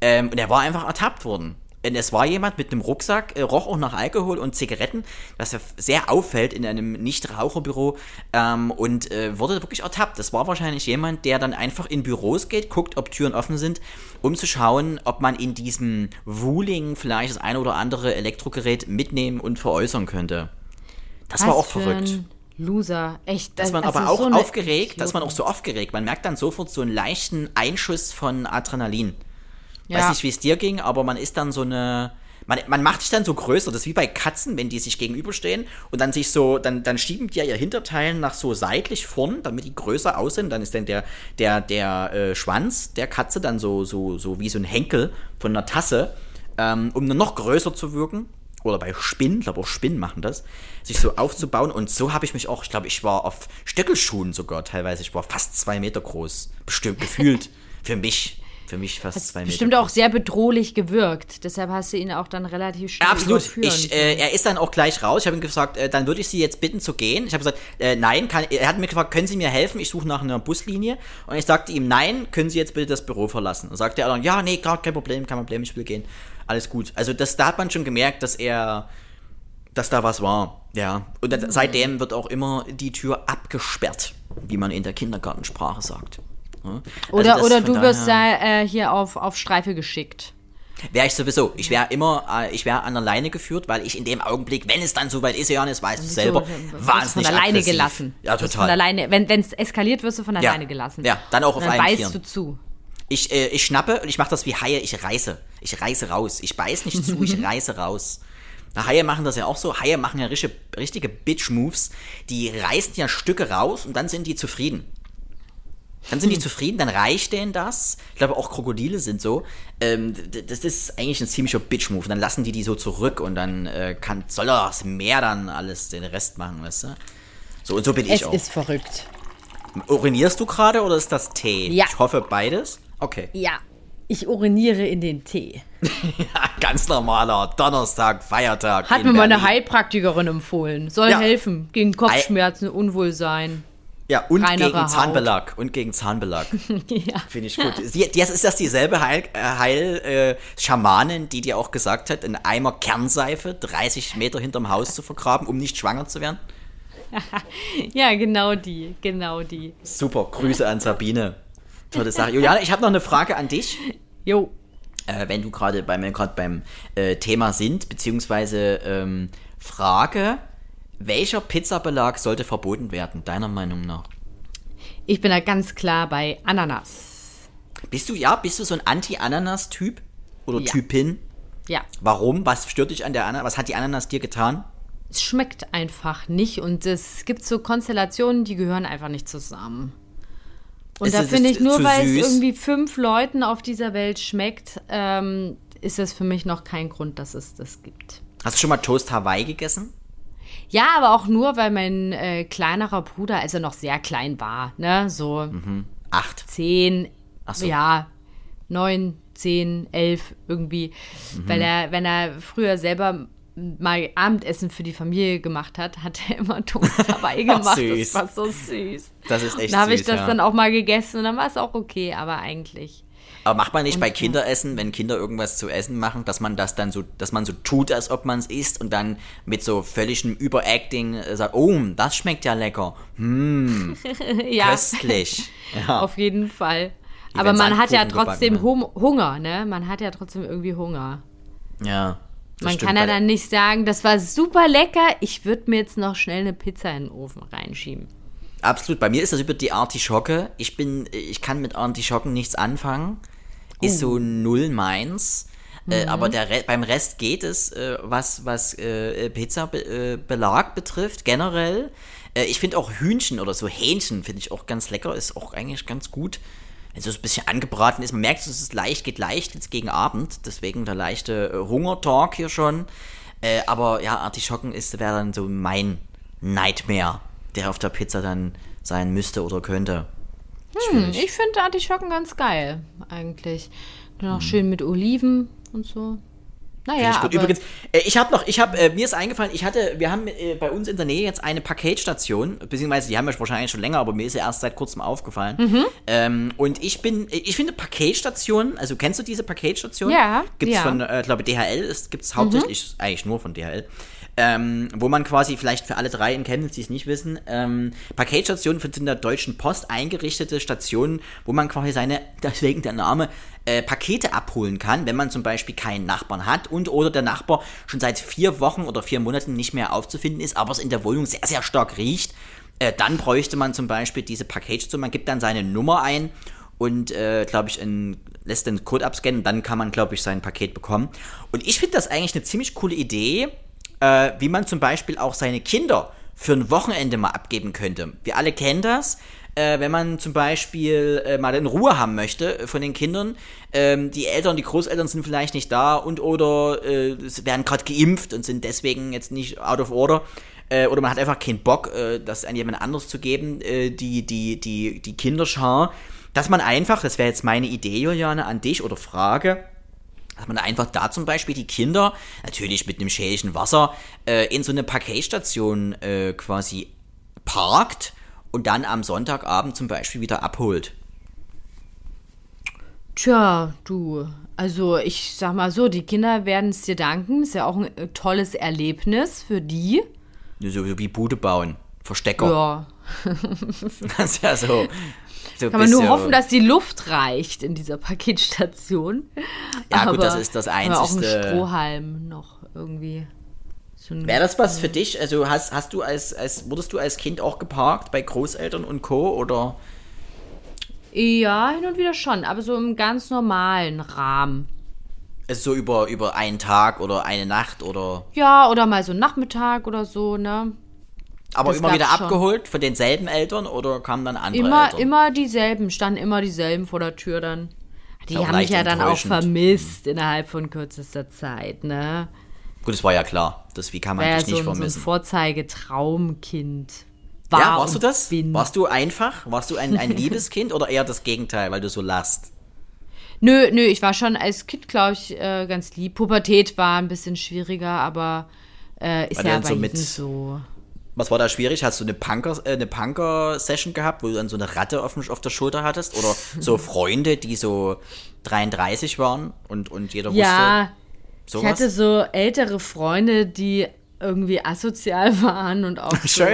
Ähm, und er war einfach ertappt worden. Und es war jemand mit einem Rucksack, äh, roch auch nach Alkohol und Zigaretten, was ja sehr auffällt in einem Nichtraucherbüro ähm, und äh, wurde wirklich ertappt. Das war wahrscheinlich jemand, der dann einfach in Büros geht, guckt, ob Türen offen sind, um zu schauen, ob man in diesem Wuling vielleicht das eine oder andere Elektrogerät mitnehmen und veräußern könnte. Das was war auch verrückt. Loser, echt. Dass man also aber auch so aufgeregt, dass man auch so aufgeregt, man merkt dann sofort so einen leichten Einschuss von Adrenalin. Ja. Weiß nicht, wie es dir ging, aber man ist dann so eine. Man, man macht sich dann so größer. Das ist wie bei Katzen, wenn die sich gegenüberstehen und dann sich so, dann, dann schieben die ja ihr Hinterteil nach so seitlich vorn, damit die größer aussehen. Dann ist dann der, der, der äh, Schwanz der Katze dann so, so, so wie so ein Henkel von einer Tasse, ähm, um dann noch größer zu wirken. Oder bei Spinnen, ich glaube auch Spinnen machen das, sich so aufzubauen. Und so habe ich mich auch, ich glaube, ich war auf Stöckelschuhen sogar teilweise. Ich war fast zwei Meter groß. Bestimmt gefühlt. Für mich für mich fast zwei Meter. Bestimmt auch sehr bedrohlich gewirkt. Deshalb hast du ihn auch dann relativ schnell. Ja, absolut. Ich, äh, er ist dann auch gleich raus. Ich habe ihm gesagt, äh, dann würde ich Sie jetzt bitten zu gehen. Ich habe gesagt, äh, nein. Kann, er hat mir gefragt, können Sie mir helfen? Ich suche nach einer Buslinie. Und ich sagte ihm, nein, können Sie jetzt bitte das Büro verlassen? Und sagte er dann, ja, nee, gar kein Problem, kein Problem, ich will gehen. Alles gut. Also das, da hat man schon gemerkt, dass er, dass da was war. Ja. Und mhm. seitdem wird auch immer die Tür abgesperrt, wie man in der Kindergartensprache sagt. Ne? Oder, also oder du wirst da äh, hier auf, auf Streife geschickt. Wäre ich sowieso. Ich wäre immer, äh, ich wäre an der Leine geführt, weil ich in dem Augenblick, wenn es dann soweit ist, Johannes, weißt du selber, so, wahnsinnig von alleine gelassen. Ja, total. Von alleine, wenn es eskaliert, wirst du von alleine ja. gelassen. Ja, dann auch auf dann allen beißt du zu. Ich, äh, ich schnappe und ich mache das wie Haie, ich reiße. Ich reiße raus. Ich beiß nicht zu, ich reiße raus. Na, Haie machen das ja auch so. Haie machen ja richtige, richtige Bitch-Moves. Die reißen ja Stücke raus und dann sind die zufrieden. Dann sind die hm. zufrieden, dann reicht denen das. Ich glaube, auch Krokodile sind so. Ähm, das ist eigentlich ein ziemlicher Bitch-Move. Dann lassen die die so zurück und dann äh, kann, soll das Meer dann alles den Rest machen, weißt du? So und so bin es ich auch. Es ist verrückt. Urinierst du gerade oder ist das Tee? Ja. Ich hoffe beides. Okay. Ja. Ich uriniere in den Tee. ja, ganz normaler Donnerstag, Feiertag. Hat mir meine Heilpraktikerin empfohlen. Soll ja. helfen gegen Kopfschmerzen, Unwohlsein. Ja, und gegen Haut. Zahnbelag. Und gegen Zahnbelag. ja. Finde ich gut. Sie, ist das dieselbe Heil, äh, Heil äh, Schamanin, die dir auch gesagt hat, einen Eimer Kernseife 30 Meter hinterm Haus zu vergraben, um nicht schwanger zu werden? ja, genau die. Genau die. Super. Grüße an Sabine. Tolle Sache. Juliane, ich habe noch eine Frage an dich. Jo. Äh, wenn du gerade beim, beim äh, Thema sind, beziehungsweise ähm, Frage welcher Pizzabelag sollte verboten werden, deiner Meinung nach? Ich bin da ganz klar bei Ananas. Bist du, ja, bist du so ein Anti-Ananas-Typ? Oder ja. Typin? Ja. Warum? Was stört dich an der Ananas? Was hat die Ananas dir getan? Es schmeckt einfach nicht und es gibt so Konstellationen, die gehören einfach nicht zusammen. Und ist da finde ich, nur weil süß? es irgendwie fünf Leuten auf dieser Welt schmeckt, ähm, ist es für mich noch kein Grund, dass es das gibt. Hast du schon mal Toast Hawaii gegessen? Ja, aber auch nur, weil mein äh, kleinerer Bruder, als er noch sehr klein war, ne, so mhm. acht, zehn, so. ja, neun, zehn, elf irgendwie, mhm. weil er, wenn er früher selber mal Abendessen für die Familie gemacht hat, hat er immer Toast dabei gemacht. das war so süß. Das ist echt Dann habe ich das ja. dann auch mal gegessen und dann war es auch okay, aber eigentlich aber macht man nicht und, bei Kinderessen, wenn Kinder irgendwas zu essen machen, dass man das dann so, dass man so tut, als ob man es isst und dann mit so völligem Überacting sagt, oh, das schmeckt ja lecker. Hm, ja. köstlich. Ja. Auf jeden Fall. Die Aber man hat ja trotzdem hum Hunger, ne? Man hat ja trotzdem irgendwie Hunger. Ja. Man kann ja dann nicht sagen, das war super lecker, ich würde mir jetzt noch schnell eine Pizza in den Ofen reinschieben. Absolut. Bei mir ist das über die Artischocke. Ich bin, ich kann mit Artischocken nichts anfangen ist so null meins. Äh, mhm. aber der Re beim Rest geht es, äh, was, was äh, Pizza-Belag äh, betrifft, generell. Äh, ich finde auch Hühnchen oder so Hähnchen finde ich auch ganz lecker, ist auch eigentlich ganz gut. Wenn es so ein bisschen angebraten ist, man merkt, es ist leicht, geht leicht jetzt gegen Abend, deswegen der leichte äh, Hungertalk hier schon. aber ja, Artischocken ist wäre dann so mein Nightmare. Der auf der Pizza dann sein müsste oder könnte. Hm, ich finde Artischocken ganz geil, eigentlich. Dann Mhm. auch schön mit Oliven und so. Naja, ich Übrigens, äh, ich habe noch, ich habe, äh, mir ist eingefallen, ich hatte, wir haben äh, bei uns in der Nähe jetzt eine Paketstation, beziehungsweise die haben wir wahrscheinlich schon länger, aber mir ist ja erst seit kurzem aufgefallen. Mhm. Ähm, und ich bin, ich finde Paketstationen, also kennst du diese Paketstation? Ja, Gibt's ja. von, äh, glaube DHL, ist, gibt's hauptsächlich, eigentlich nur von DHL. Ähm, wo man quasi vielleicht für alle drei in Chemnitz, die es nicht wissen, ähm, Paketstationen sind in der Deutschen Post eingerichtete Stationen, wo man quasi seine, deswegen der Name, äh, Pakete abholen kann, wenn man zum Beispiel keinen Nachbarn hat und oder der Nachbar schon seit vier Wochen oder vier Monaten nicht mehr aufzufinden ist, aber es in der Wohnung sehr, sehr stark riecht. Äh, dann bräuchte man zum Beispiel diese Paketstation, man gibt dann seine Nummer ein und, äh, glaube ich, in, lässt den Code abscannen dann kann man, glaube ich, sein Paket bekommen. Und ich finde das eigentlich eine ziemlich coole Idee, äh, wie man zum Beispiel auch seine Kinder für ein Wochenende mal abgeben könnte. Wir alle kennen das. Äh, wenn man zum Beispiel äh, mal in Ruhe haben möchte äh, von den Kindern, ähm, die Eltern, die Großeltern sind vielleicht nicht da und oder äh, werden gerade geimpft und sind deswegen jetzt nicht out of order. Äh, oder man hat einfach keinen Bock, äh, das an jemand anderes zu geben, die, die, die, die Kinderschar. Dass man einfach, das wäre jetzt meine Idee, Juliane, an dich oder Frage, dass man einfach da zum Beispiel die Kinder, natürlich mit einem schälischen Wasser, äh, in so eine Paketstation äh, quasi parkt und dann am Sonntagabend zum Beispiel wieder abholt. Tja, du. Also ich sag mal so, die Kinder werden es dir danken. Ist ja auch ein äh, tolles Erlebnis für die. So so wie Bude bauen. Verstecker. Ja. Das ist ja so. so Kann man nur hoffen, dass die Luft reicht in dieser Paketstation. Ja, gut, Aber- das ist das aber auch ein. Strohhalm noch irgendwie. Wäre das was für dich? Also hast, hast du als, als, wurdest du als Kind auch geparkt bei Großeltern und Co. oder? Ja, hin und wieder schon, aber so im ganz normalen Rahmen. Also so über, über einen Tag oder eine Nacht oder. Ja, oder mal so Nachmittag oder so, ne? Aber Das immer wieder gab's schon. abgeholt von denselben Eltern oder kamen dann andere Immer, Eltern? immer dieselben, standen immer dieselben vor der Tür dann. Die Ja, haben mich ja dann auch vermisst innerhalb von kürzester Zeit, ne? Gut, das war ja klar. Das, wie kann man War ja dich so, nicht ein- so ein? Vorzeigetraumkind. War ja, warst du das? Bin. Warst du einfach? Warst du ein, ein liebes Kind oder eher das Gegenteil, weil du so last? Nö, nö, ich war schon als Kind, glaube ich, äh, ganz lieb. Pubertät war ein bisschen schwieriger, aber äh, ist Weil ja dann bei so mit- so. Was war da schwierig? Hast du eine Punker, äh, eine Punker-Session gehabt, wo du dann so eine Ratte auf, auf der Schulter hattest? Oder so Freunde, die so 33 waren und, und jeder Ja, wusste ich sowas? hatte so ältere Freunde, die irgendwie asozial waren und auch so.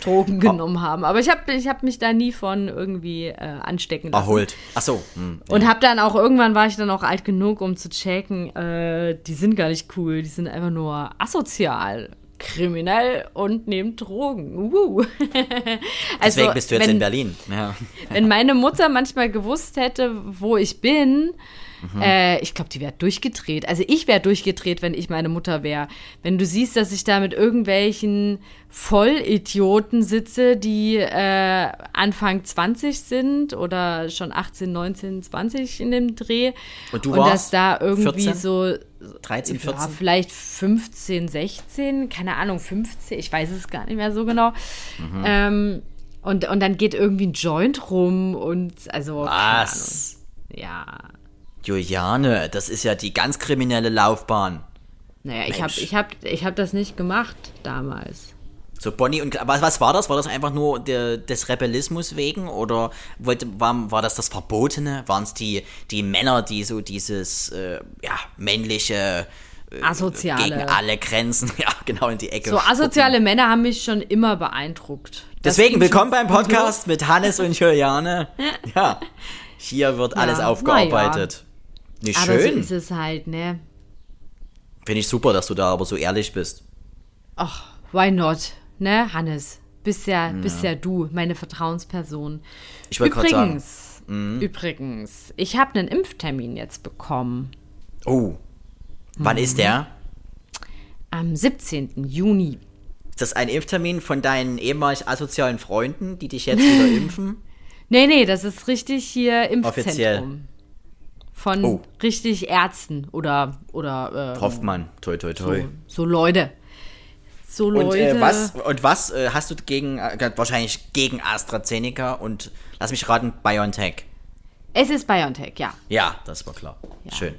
Drogen genommen haben. Aber ich habe ich hab mich da nie von irgendwie äh, anstecken lassen. Erholt. Ach so. Hm. Und hab dann auch, irgendwann war ich dann auch alt genug, um zu checken, äh, die sind gar nicht cool, die sind einfach nur asozial, kriminell und nehmen Drogen. Uh. also, Deswegen bist du jetzt wenn, in Berlin. Ja. Wenn meine Mutter manchmal gewusst hätte, wo ich bin, Mhm. äh, ich glaube, die wäre durchgedreht. Also ich wäre durchgedreht, wenn ich meine Mutter wäre. Wenn du siehst, dass ich da mit irgendwelchen Vollidioten sitze, die äh, Anfang 20 sind oder schon 18, 19, 20 in dem Dreh. Und du dass warst da irgendwie 14? so 13, ja, 14? vielleicht 15, 16, keine Ahnung, 15, ich weiß es gar nicht mehr so genau. Mhm. Ähm, und, und dann geht irgendwie ein Joint rum und also. Was? Ja. Juliane, das ist ja die ganz kriminelle Laufbahn. Naja, ich habe Mensch. ich hab, ich hab das nicht gemacht damals. So Bonnie und was, was war das? War das einfach nur der, des Rebellismus wegen oder wollte, war, war das das Verbotene? Waren es die, die Männer, die so dieses äh, ja, männliche äh, Asoziale. gegen alle Grenzen, ja genau in die Ecke. So spucken? asoziale Männer haben mich schon immer beeindruckt. Das Deswegen willkommen beim Podcast mit Hannes und Juliane. Ja, hier wird alles Ja, aufgearbeitet. Nicht Aber so schön. ist es halt, ne? Finde ich super, dass du da aber so ehrlich bist. Ach, why not? Ne, Hannes? Bist ja, bist ja du, meine Vertrauensperson. Ich wollte gerade sagen. Übrigens, übrigens, ich habe einen Impftermin jetzt bekommen. Oh, wann Mhm. ist der? Am 17. Juni. Ist das ein Impftermin von deinen ehemalig asozialen Freunden, die dich jetzt wieder impfen? Nee, nee, das ist richtig hier Impfzentrum. Offiziell. Von Oh. richtig Ärzten oder, oder äh, Hoffmann, toi toi toi. so, so Leute. So Und, Leute. äh, was, und was äh, hast du gegen, äh, wahrscheinlich gegen AstraZeneca und, lass mich raten, BioNTech? Es ist BioNTech, ja. Ja, das war klar. Schön.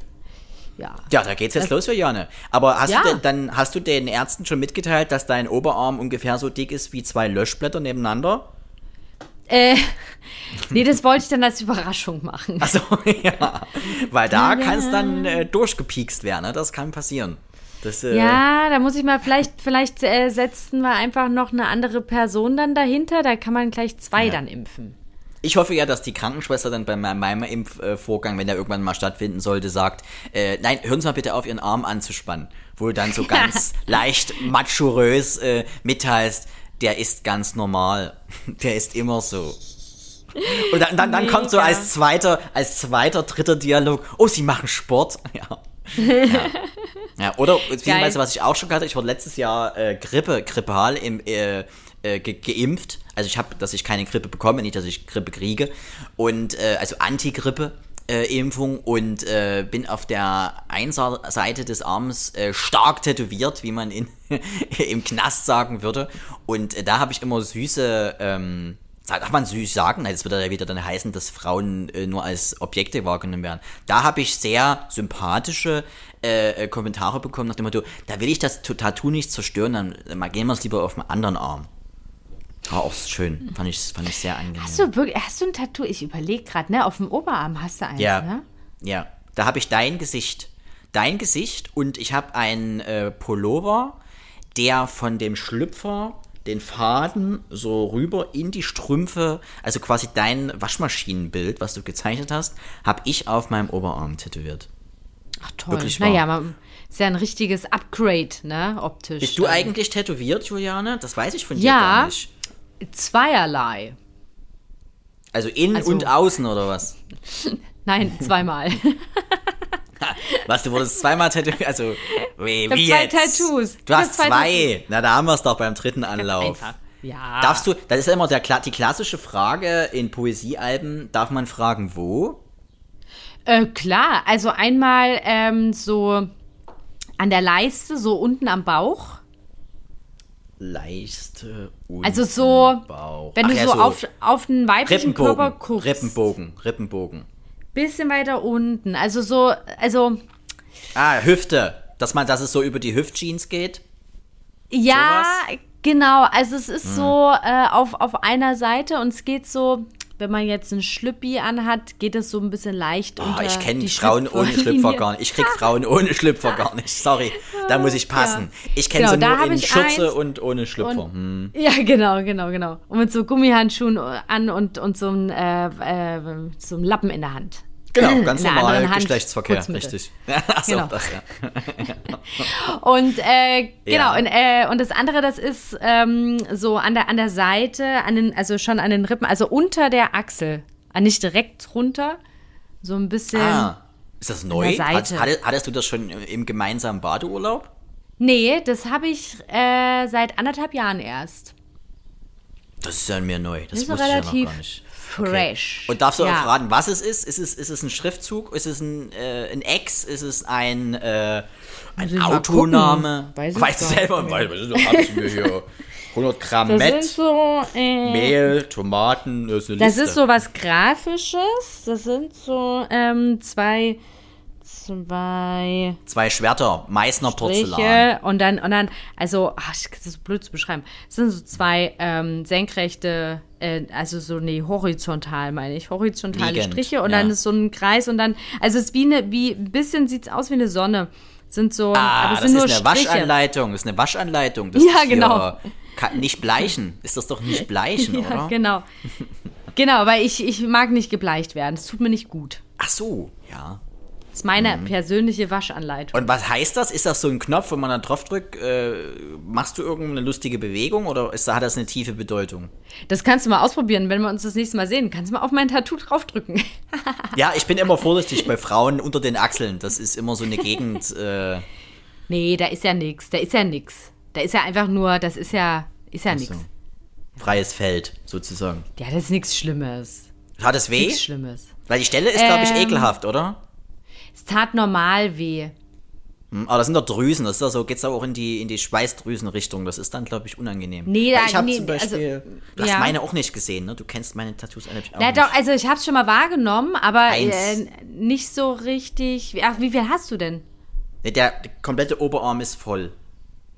Ja. Ja, da geht's jetzt los, Juliane. Aber hast Ja. du denn, dann hast du den Ärzten schon mitgeteilt, dass dein Oberarm ungefähr so dick ist wie zwei Löschblätter nebeneinander? Äh, nee, das wollte ich dann als Überraschung machen. Also ja, weil da Ja. kann es dann äh, durchgepiekst werden, ne? Das kann passieren. Das, äh, Ja, da muss ich mal, vielleicht, vielleicht äh, setzen wir einfach noch eine andere Person dann dahinter. Da kann man gleich zwei dann impfen. Ich hoffe ja, dass die Krankenschwester dann bei me- meinem Impfvorgang, wenn der irgendwann mal stattfinden sollte, sagt, äh, nein, hören Sie mal bitte auf, Ihren Arm anzuspannen. Wo du dann so ganz leicht machurös äh, mitteilst, der ist ganz normal. Der ist immer so. Und dann, dann, dann kommt so als zweiter, als zweiter, dritter Dialog, oh, Sie machen Sport. Ja. ja. ja oder beziehungsweise, was ich auch schon hatte, ich wurde letztes Jahr äh, Grippe, grippal im, äh, äh, ge geimpft. Also ich habe, dass ich keine Grippe bekomme, nicht, dass ich Grippe kriege. Und äh, also Antigrippe. Äh, Impfung und äh, bin auf der einen Seite des Arms äh, stark tätowiert, wie man in, im Knast sagen würde. Und äh, da habe ich immer süße, ähm, Darf man süß sagen? Nein, das würde ja wieder dann heißen, dass Frauen äh, nur als Objekte wahrgenommen werden. Da habe ich sehr sympathische äh, Kommentare bekommen nach dem Motto, da will ich das Tattoo nicht zerstören, dann mal gehen wir es lieber auf den anderen Arm. War auch schön. Fand ich, fand ich sehr angenehm. Hast du, wirklich, hast du ein Tattoo? Ich überlege gerade, ne? Auf dem Oberarm hast du eins, ja, ne? ja. Da habe ich dein Gesicht. Dein Gesicht und ich habe einen äh, Pullover, der von dem Schlüpfer den Faden so rüber in die Strümpfe, also quasi dein Waschmaschinenbild, was du gezeichnet hast, habe ich auf meinem Oberarm tätowiert. Ach toll. Wirklich wahr. naja, man, ist ja ein richtiges Upgrade, ne? Optisch. Bist du dann. eigentlich tätowiert, Juliane? Das weiß ich von dir Ja. gar nicht. Zweierlei. Also innen Also- und außen oder was? Nein, zweimal. Was, du wurdest zweimal tätowiert? Also, wie, wie zwei jetzt? Tattoos. Du hast zwei. zwei Na, da haben wir es doch beim dritten Anlauf. Ja. Darfst du, das ist immer der, die klassische Frage in Poesiealben, darf man fragen, wo? Äh, klar, also einmal ähm, so an der Leiste, so unten am Bauch. Leiste und Also so, Bauch. wenn Ach du ja, so, auf, auf einen weiblichen Körper Rippenbogen, guckst. Rippenbogen, Rippenbogen. Bisschen weiter unten. Also so, also Ah, Hüfte. Dass man, dass es so über die Hüftjeans geht? ja, genau. Also es Hm. ist so äh, auf, auf einer Seite und es geht so, wenn man jetzt ein Schlüppi anhat, geht es so ein bisschen leicht Oh, unter ich kenne die Frauen ohne Schlüpfer gar nicht. Ich krieg Frauen ohne Schlüpfer gar nicht. Sorry, da muss ich passen. Ich kenne Genau, sie nur in Schürze und ohne Schlüpfer. hm. Ja, genau, genau, genau. Und mit so Gummihandschuhen an und, und so einem äh, äh, so einem Lappen in der Hand. Genau, ganz normal Geschlechtsverkehr, richtig. Achso, Genau. das ja. Und äh, genau, Ja. und, äh, und das andere, das ist ähm, so an der, an der Seite, an den, also schon an den Rippen, also unter der Achsel. Ah, Nicht direkt runter, so ein bisschen. Ah, ist das neu? Hat, hattest, du das schon im, gemeinsamen Badeurlaub? Nee, das habe ich äh, seit anderthalb Jahren erst. Das ist ja mir neu. Das ist wusste ich ja noch relativ gar nicht. Fresh. Und darfst du Ja. auch raten, was es ist? Ist es, ist es ein Schriftzug? Ist es ein, äh, ein X? Ist es ein, äh, ein ich Autoname? gucken. Weiß ich weißt du gar selber? nicht. Weil, du hast mir hier 100 Gramm Das Met, so, äh, Mehl, Tomaten, das ist eine Das Liste. ist so was Grafisches. Das sind so ähm, zwei, zwei Zwei Schwerter, Meißner Porzellan. Striche und dann, und dann, also, ach, das ist so blöd zu beschreiben. Es sind so zwei ähm, senkrechte, äh, also so, nee, horizontal meine ich, horizontale Liegend, Striche und ja. dann ist so ein Kreis und dann, also es ist wie eine, wie, ein bisschen sieht es aus wie eine Sonne. Sind so, Ah, aber es das sind ist nur eine Striche. Waschanleitung. Das ist eine Waschanleitung. Das Ja, genau. ka- Nicht bleichen. Ist das doch nicht bleichen, Ja, oder? genau. genau, weil ich, ich mag nicht gebleicht werden. Es tut mir nicht gut. Ach so, ja. Ist meine Mhm. persönliche Waschanleitung. Und was heißt das? Ist das so ein Knopf, wenn man dann drauf drückt, äh, machst du irgendeine lustige Bewegung oder ist, hat das eine tiefe Bedeutung? Das kannst du mal ausprobieren, wenn wir uns das nächste Mal sehen. Kannst du mal auf mein Tattoo draufdrücken. Ja, ich bin immer vorsichtig bei Frauen unter den Achseln. Das ist immer so eine Gegend. Äh, nee, da ist ja nix. Da ist ja nix. Da ist ja einfach nur, das ist ja, ist ja nix. so. freies Feld, sozusagen. Ja, das ist nichts Schlimmes. Hat es weh? Nichts Schlimmes. Weil die Stelle ist, glaube ich, Ähm, ekelhaft, oder? Es tat normal weh. Hm, Aber das sind doch Drüsen, das ist doch so, geht's auch in die, in die Schweißdrüsenrichtung. Das ist dann, glaube ich, unangenehm. Nee, da- ich habe nee, zum Beispiel, also, du hast ja. meine auch nicht gesehen, ne? Du kennst meine Tattoos eigentlich auch Ja, nicht. doch, also ich habe es schon mal wahrgenommen, aber äh, nicht so richtig. Ach, wie viel hast du denn? Nee, der, der komplette Oberarm ist voll.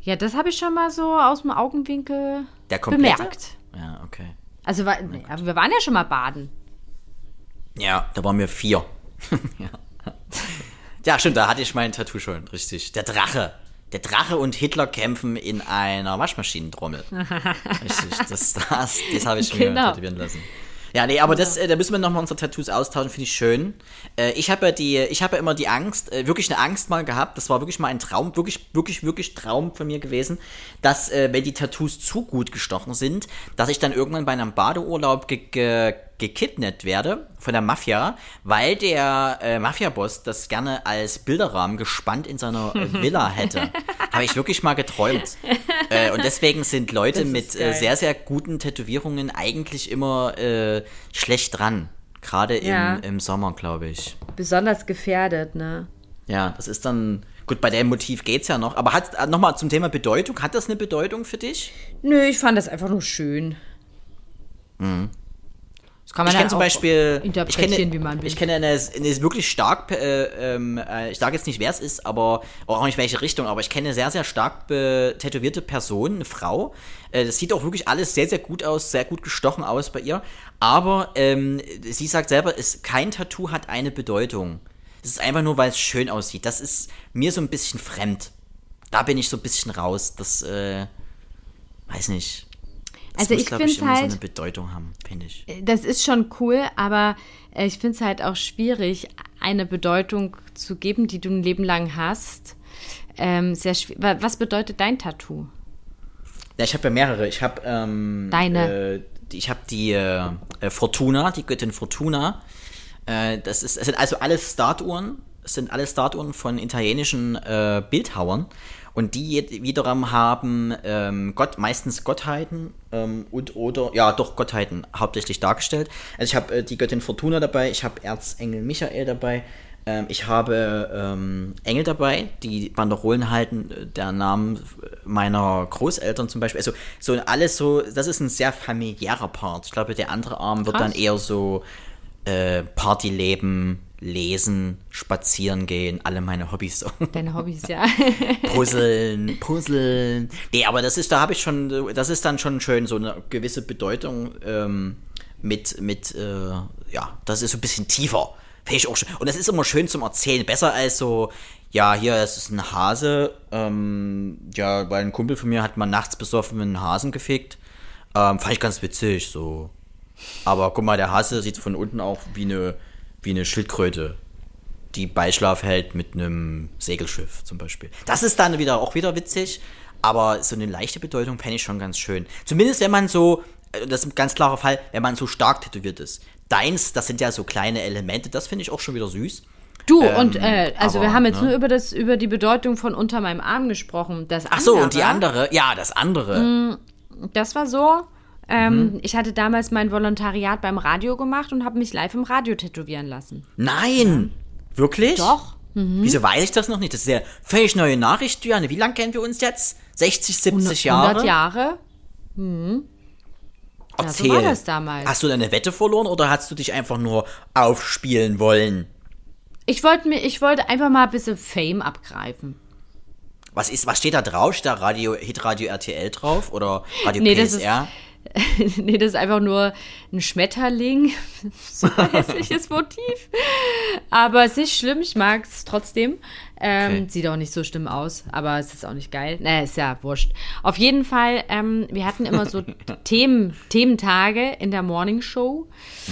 Ja, das habe ich schon mal so aus dem Augenwinkel Der komplette? bemerkt. Ja, okay. Also war, nee, aber wir waren ja schon mal baden. Ja, da waren wir vier. ja. Ja, stimmt, da hatte ich mein Tattoo schon, richtig. Der Drache. Der Drache und Hitler kämpfen in einer Waschmaschinentrommel. richtig, das, das, das habe ich mir Genau. tätowieren lassen. Ja, nee, aber das, äh, da müssen wir nochmal unsere Tattoos austauschen, finde ich schön. Äh, ich habe ja die, ich habe ja immer die Angst, äh, wirklich eine Angst mal gehabt, das war wirklich mal ein Traum, wirklich, wirklich, wirklich Traum von mir gewesen, dass, wenn die Tattoos zu gut gestochen sind, dass ich dann irgendwann bei einem Badeurlaub ge ge gekidnappt werde von der Mafia, weil der äh, Mafia-Boss das gerne als Bilderrahmen gespannt in seiner äh, Villa hätte. Habe ich wirklich mal geträumt. Äh, und deswegen sind Leute mit äh, sehr, sehr guten Tätowierungen eigentlich immer äh, schlecht dran. Gerade im, Ja. im Sommer, glaube ich. Besonders gefährdet, ne? Ja, das ist dann. Gut, bei dem Motiv geht's ja noch. Aber hat nochmal zum Thema Bedeutung, hat das eine Bedeutung für dich? Nö, ich fand das einfach nur schön. Das kann man ich kenne zum auch Beispiel. Ich interpretieren, kenne, wie man will. ich kenne eine, eine wirklich stark, äh, ähm, äh, ich sage jetzt nicht, wer es ist, aber auch nicht welche Richtung, aber ich kenne eine sehr, sehr stark be- tätowierte Person, eine Frau. Äh, das sieht auch wirklich alles sehr, sehr gut aus, sehr gut gestochen aus bei ihr. Aber ähm, sie sagt selber, es, kein Tattoo hat eine Bedeutung. Es ist einfach nur, weil es schön aussieht. Das ist mir so ein bisschen fremd. Da bin ich so ein bisschen raus. Das, äh, weiß nicht. Das Also muss, ich find's immer so halt- eine Bedeutung haben, finde ich. Das ist schon cool, aber äh, ich finde es halt auch schwierig, eine Bedeutung zu geben, die du ein Leben lang hast. Ähm, sehr Was bedeutet dein Tattoo? Ja, ich habe ja mehrere. Ich habe ähm, Deine. Äh, die- ich habe die äh, äh, Fortuna, die Göttin Fortuna. Äh, das ist, es sind also alles Statuen. Es sind alles Statuen von italienischen äh, Bildhauern. Und die wiederum haben ähm, Gott, meistens Gottheiten ähm, und oder, ja doch Gottheiten hauptsächlich dargestellt. Also ich habe äh, die Göttin Fortuna dabei, ich habe Erzengel Michael dabei, ähm, ich habe ähm, Engel dabei, die Banderolen halten, äh, der Namen meiner Großeltern zum Beispiel. Also so alles so, das ist ein sehr familiärer Part. Ich glaube, der andere Arm wird Krass. dann eher so äh, Partyleben, Lesen, Spazieren gehen, alle meine Hobbys so. Deine Hobbys, ja. Puzzeln, Puzzeln. Nee, aber das ist, da habe ich schon, das ist dann schon schön, so eine gewisse Bedeutung ähm, mit, mit, äh, ja, das ist so ein bisschen tiefer. Finde ich auch schön. Und das ist immer schön zum Erzählen. Besser als so, ja, hier, es ist ein Hase. Ähm, ja, weil ein Kumpel von mir hat mal nachts besoffen einen Hasen gefickt. Ähm, fand ich ganz witzig, so. Aber guck mal, der Hase sieht von unten auch wie eine, wie eine Schildkröte die Beischlaf hält mit einem Segelschiff zum Beispiel. Das ist dann wieder auch wieder witzig, aber so eine leichte Bedeutung fände ich schon ganz schön. Zumindest wenn man so, äh, das ist ein ganz klarer Fall, wenn man so stark tätowiert ist. Deins, das sind ja so kleine Elemente, das finde ich auch schon wieder süß. Du, und äh, also aber, wir haben jetzt ne? nur über, das, über die Bedeutung von unter meinem Arm gesprochen. Das Ach so, andere, und die andere, ja, das andere. Das war so. Ähm, Mhm. Ich hatte damals mein Volontariat beim Radio gemacht und habe mich live im Radio tätowieren lassen. Nein! Wirklich? Doch. Wieso weiß ich das noch nicht? Das ist ja völlig neue Nachricht, Juliane. Wie lange kennen wir uns jetzt? 60, 70 Jahre? 100 Jahre. Ja, so war das damals. Hast du deine Wette verloren oder hast du dich einfach nur aufspielen wollen? Ich wollte mir, ich wollte einfach mal ein bisschen Fame abgreifen. Was ist, was steht da drauf? Steht da Radio, Hitradio RTL drauf oder Radio Nee, das PSR? nee, das ist einfach nur ein Schmetterling. so ein hässliches Motiv. Aber es ist nicht schlimm, ich mag es trotzdem. Ähm, Okay. Sieht auch nicht so schlimm aus, aber es ist auch nicht geil. Naja, ist ja wurscht. Auf jeden Fall, ähm, wir hatten immer so Themen, Thementage in der Morning Show.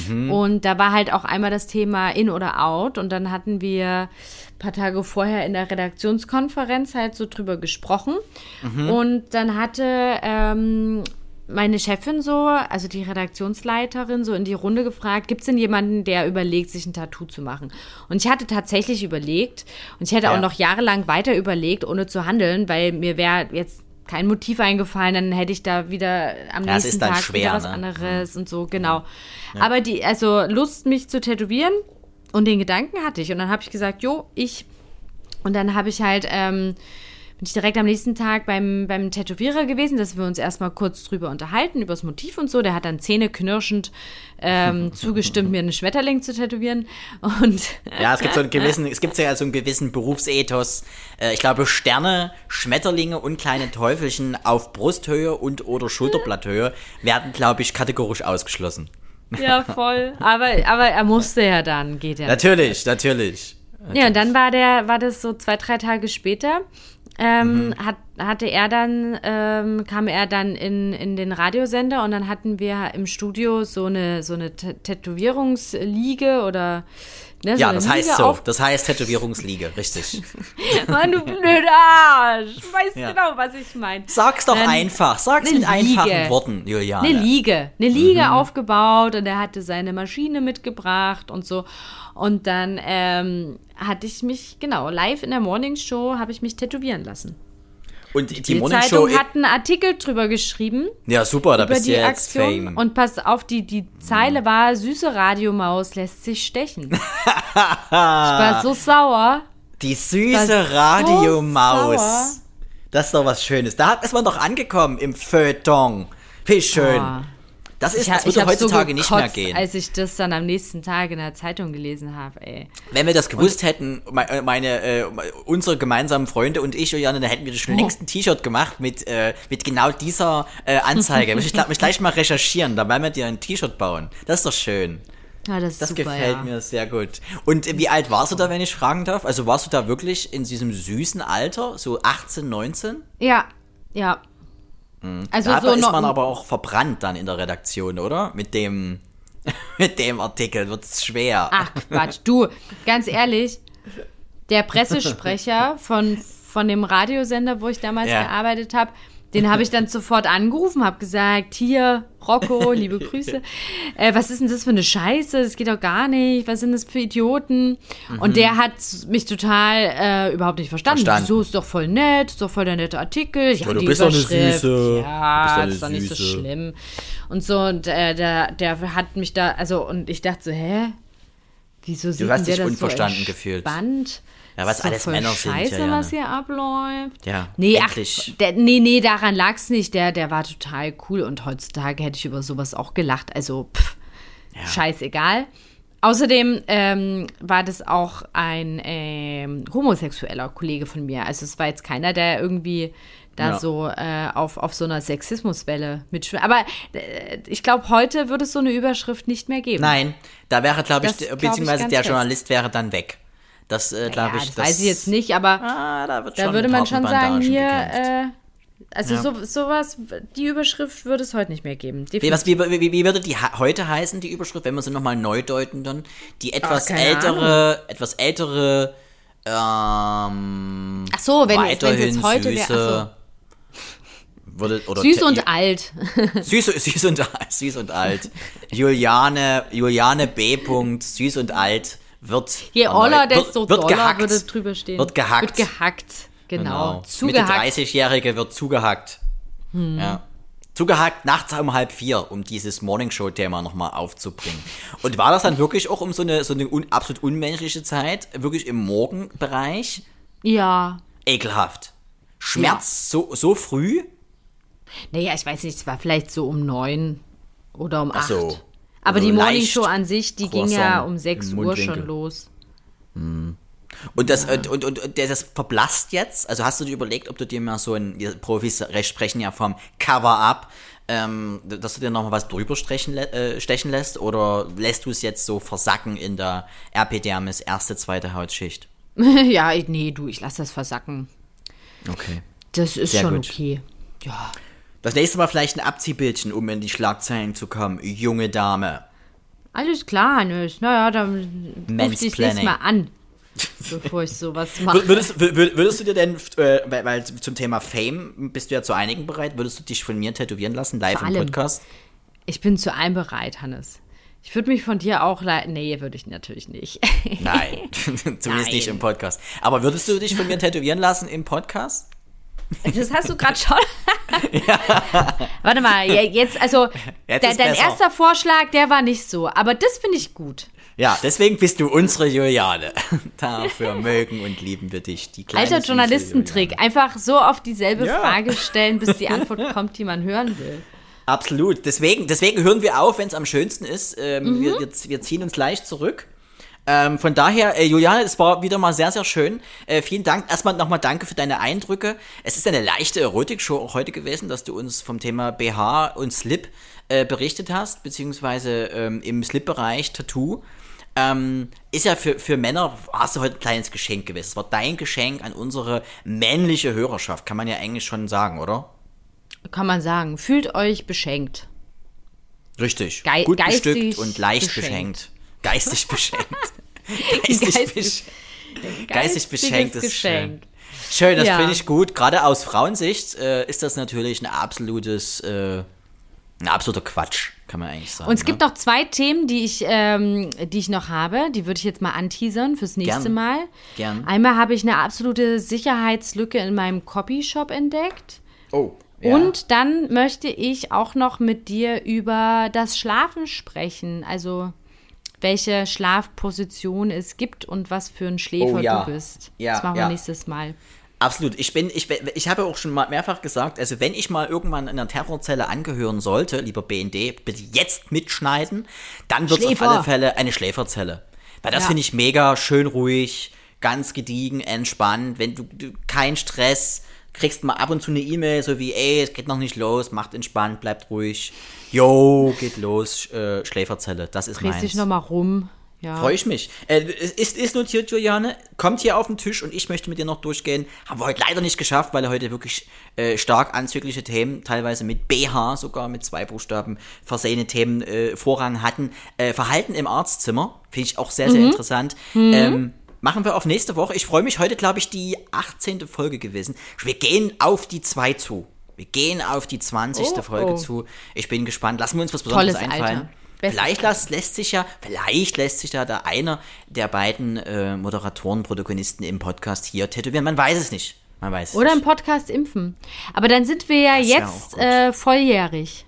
Und da war halt auch einmal das Thema In oder Out. Und dann hatten wir ein paar Tage vorher in der Redaktionskonferenz halt so drüber gesprochen. Und dann hatte ähm, meine Chefin so, also die Redaktionsleiterin, so in die Runde gefragt, gibt es denn jemanden, der überlegt, sich ein Tattoo zu machen? Und ich hatte tatsächlich überlegt und ich hätte Ja. auch noch jahrelang weiter überlegt, ohne zu handeln, weil mir wäre jetzt kein Motiv eingefallen, dann hätte ich da wieder am Ja, nächsten ist dann Tag schwer, wieder was ne? anderes und so, genau. Aber die, also Lust, mich zu tätowieren und den Gedanken hatte ich. Und dann habe ich gesagt, jo, ich Und dann habe ich halt, ähm, bin ich direkt am nächsten Tag beim, beim Tätowierer gewesen, dass wir uns erstmal kurz drüber unterhalten, über das Motiv und so. Der hat dann zähneknirschend ähm, zugestimmt, mir einen Schmetterling zu tätowieren. Und Ja, es gibt so einen gewissen, es gibt ja so einen gewissen Berufsethos. Äh, ich glaube, Sterne, Schmetterlinge und kleine Teufelchen auf Brusthöhe und oder Schulterblatthöhe werden, glaube ich, kategorisch ausgeschlossen. ja, voll. Aber, aber er musste ja dann, geht ja. Natürlich, natürlich. Ja, und dann war der, war das so zwei, drei Tage später. Ähm, hat, hatte er dann, ähm, kam er dann in, in den Radiosender und dann hatten wir im Studio so eine, so eine Tä- Tätowierungsliege oder ne, so Ja, das heißt so. Das heißt Tätowierungsliege, richtig. Mann, du blöder Arsch. Du weißt Ja. genau, was ich meine. Sag's doch Dann einfach. Sag's mit einfachen Liege. Worten, Juliane. Eine Liege, eine Liege Mhm. aufgebaut und er hatte seine Maschine mitgebracht und so. Und dann ähm, hatte ich mich, genau, live in der Morning Show habe ich mich tätowieren lassen. Und die, Die Morning Show. Zeitung hat einen Artikel drüber geschrieben Ja, super, da über bist du jetzt Aktion. Fame. Und pass auf, die, die Zeile war, süße Radiomaus lässt sich stechen. ich war so sauer. die süße so Radiomaus. sauer. das ist doch was Schönes. Da ist man doch angekommen im Feuilleton. Wie schön. Ah. Das, ist, Ich, das würde habe so heutzutage nicht mehr gehen. als ich das dann am nächsten Tag in der Zeitung gelesen habe, ey. Wenn wir das gewusst hätten, me- äh, meine, äh, unsere gemeinsamen Freunde und ich, Juliane, dann hätten wir schon Oh. längst ein T-Shirt gemacht mit, äh, mit genau dieser äh, Anzeige. ich glaube, mich gleich mal recherchieren, dann werden wir dir ein T-Shirt bauen. Das ist doch schön. Ja, das ist Das super, gefällt ja. mir sehr gut. Und äh, wie alt warst du da, wenn ich fragen darf? Also warst du da wirklich in diesem süßen Alter, so 18, 19? Ja, ja. Also Da so ist man aber auch verbrannt dann in der Redaktion, oder? Mit dem, mit dem Artikel wird es schwer. Ach Quatsch, du, ganz ehrlich, der Pressesprecher von, von dem Radiosender, wo ich damals Ja. gearbeitet habe, den habe ich dann sofort angerufen, habe gesagt, hier, Rocco, liebe Grüße, äh, was ist denn das für eine Scheiße, das geht doch gar nicht, was sind das für Idioten? Und der hat mich total äh, überhaupt nicht verstanden. Mhm. Verstanden. So ist doch voll nett, ist doch voll der nette Artikel. Ja, Ja, du bist doch eine Süße. Ja, Du bist doch eine ist doch nicht so schlimm. Und so, und äh, der, der hat mich da, also, und ich dachte so, hä? Wieso sieht hast denn der dich das unverstanden so gefühlt. Ja, was alles voll Männer sind, Scheiße, ja, ja, was ne? hier abläuft. Ja, nee, endlich. Ach, der, nee, nee, daran lag's nicht. Der, der war total cool und heutzutage hätte ich über sowas auch gelacht. Also, pff, scheißegal. Außerdem ähm, war das auch ein ähm, homosexueller Kollege von mir. Also es war jetzt keiner, der irgendwie da Ja. so äh, auf, auf so einer Sexismuswelle mitschwimmt. Aber äh, ich glaube, heute würde es so eine Überschrift nicht mehr geben. Nein, da wäre, glaube ich, Das glaub ich beziehungsweise ganz der fest. Journalist wäre dann weg. Das äh, glaube ja, ich. das weiß ich jetzt nicht, aber Ah, da wird Da würde man schon sagen, Bandagen hier, äh, also Ja. so, sowas, die Überschrift würde es heute nicht mehr geben. Wie, was, wie, wie, wie würde die heute heißen, die Überschrift, wenn wir sie nochmal neu deuten dann? Die etwas keine ältere, etwas ältere, ähm, Ach so, wenn es- jetzt heute wär- süße, würde, oder Süß und alt. Süß, süß und süß und alt. Juliane, Juliane B. Punkt, süß und alt wird. Je oller, wird- desto wird doller gehackt. würde drüber stehen. Wird gehackt. Wird gehackt, genau. Mitte Zugehackt. 30-Jährige wird zugehackt. Hm. Ja. Zugehackt nachts um halb vier, um dieses Morningshow-Thema nochmal aufzubringen. Und war das dann wirklich auch um so eine, so eine un, absolut unmenschliche Zeit, wirklich im Morgenbereich? Ja. Ekelhaft. Schmerz so, so früh? Naja, ich weiß nicht, es war vielleicht so um neun oder um Ach acht. so. Aber Also die Morningshow an sich, die ging ja um sechs im Uhr Mundwinkel. schon los. Und das, und, und, und, und das verblasst jetzt? Also hast du dir überlegt, ob du dir mal so ein, Profis sprechen ja vom Cover-Up, ähm, dass du dir nochmal was drüber stechen, äh, stechen lässt? Oder lässt du es jetzt so versacken in der Epidermis, erste, zweite Hautschicht? ja, nee, du, ich lass das versacken. Okay. Das ist Sehr schon gut. okay. Ja. Das nächste Mal vielleicht ein Abziehbildchen, um in die Schlagzeilen zu kommen. Junge Dame. Alles klar, Hannes. Naja, dann ruf dich nächstes. Mal an, bevor ich sowas mache. Wür- Würdest, wür- wür- würdest du dir denn, äh, weil, weil zum Thema Fame bist du ja zu einigen bereit, würdest du dich von mir tätowieren lassen, live Vor im allem. Podcast? Ich bin zu allem bereit, Hannes. Ich würde mich von dir auch leiten. Nee, würde ich natürlich nicht. Nein, zumindest Nein. nicht im Podcast. Aber würdest du dich von mir tätowieren lassen im Podcast? Das hast du gerade schon. Warte mal, ja, jetzt, also, Jetzt de- dein besser. erster Vorschlag, der war nicht so, aber das finde ich gut. Ja, deswegen bist du unsere Juliane. Dafür mögen und lieben wir dich. Die kleine, Alter Journalistentrick. Einfach so auf dieselbe Ja. Frage stellen, bis die Antwort kommt, die man hören will. Absolut. Deswegen, deswegen hören wir auf, wenn es am schönsten ist. Ähm, Mhm. wir, wir, wir ziehen uns leicht zurück. Ähm, von daher, äh, Juliane, es war wieder mal sehr, sehr schön. Äh, vielen Dank. Erstmal nochmal danke für deine Eindrücke. Es ist eine leichte Erotik-Show auch heute gewesen, dass du uns vom Thema BH und Slip äh, berichtet hast, beziehungsweise ähm, im Slip-Bereich Tattoo. Ähm, ist ja für, für Männer, hast du heute ein kleines Geschenk gewesen. Es war dein Geschenk an unsere männliche Hörerschaft, kann man ja eigentlich schon sagen, oder? Kann man sagen. Fühlt euch beschenkt. Richtig. Gei- Gut geistig bestückt und leicht beschenkt. beschenkt. Geistig beschenkt. geistig, Geistig- besch geistig beschenkt ist Geschenk. schön. Schön, das Ja. finde ich gut. Gerade aus Frauensicht äh, ist das natürlich ein absolutes, äh, ein absoluter Quatsch, kann man eigentlich sagen. Und es gibt ne? noch zwei Themen, die ich, ähm, die ich noch habe. Die würde ich jetzt mal anteasern fürs nächste Gern. Mal. Gern. Einmal habe ich eine absolute Sicherheitslücke in meinem Copyshop entdeckt. Oh. Ja. Und dann möchte ich auch noch mit dir über das Schlafen sprechen. Also welche Schlafposition es gibt und was für ein Schläfer Oh, ja. du bist. Ja, das machen ja. wir nächstes Mal. Absolut. Ich bin, ich, bin- ich habe auch schon mal mehrfach gesagt, also wenn ich mal irgendwann in einer Terrorzelle angehören sollte, lieber BND, bitte jetzt mitschneiden, dann wird es auf alle Fälle eine Schläferzelle. Weil das Ja. finde ich mega, schön ruhig, ganz gediegen, entspannt. Wenn du, du kein Stress, kriegst mal ab und zu eine E-Mail, so wie, ey, es geht noch nicht los, macht entspannt, bleibt ruhig. Yo, geht los, äh, Schläferzelle, das ist Drehst meins. dich nochmal rum. Ja. Freue ich mich. Äh, es ist, ist notiert, Juliane. Kommt hier auf den Tisch und ich möchte mit dir noch durchgehen. Haben wir heute leider nicht geschafft, weil heute wirklich äh, stark anzügliche Themen, teilweise mit BH, sogar mit zwei Buchstaben versehene Themen äh, Vorrang hatten. Äh, Verhalten im Arztzimmer, finde ich auch sehr, sehr interessant. Ähm, machen wir auf nächste Woche. Ich freue mich heute, glaube ich, die 18. Folge gewesen. Wir gehen auf die 2 zu. Wir gehen auf die 20. Oh, Folge oh. zu. Ich bin gespannt. Lassen wir uns was Besonderes Tolles einfallen. Alter. Bestes Vielleicht lässt, lässt sich ja, vielleicht lässt sich da, da einer der beiden äh, Moderatoren, Protagonisten im Podcast hier tätowieren. Man weiß es nicht. Man weiß es Oder im nicht. Podcast impfen. Aber dann sind wir ja Das jetzt äh, volljährig.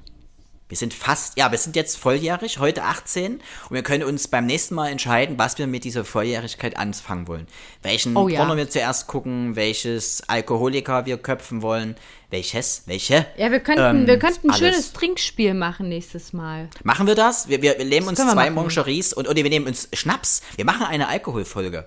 Wir sind fast, ja, wir sind jetzt volljährig, heute 18 und wir können uns beim nächsten Mal entscheiden, was wir mit dieser Volljährigkeit anfangen wollen. Welchen Oh ja. Porno wir zuerst gucken, welches Alkoholiker wir köpfen wollen, welches, welche. Ja, wir könnten, Ähm, wir könnten ein alles. schönes Trinkspiel machen nächstes Mal. Machen wir das? Wir, wir, wir nehmen uns zwei. Moncheries und, oder wir nehmen uns Schnaps. Wir machen eine Alkoholfolge.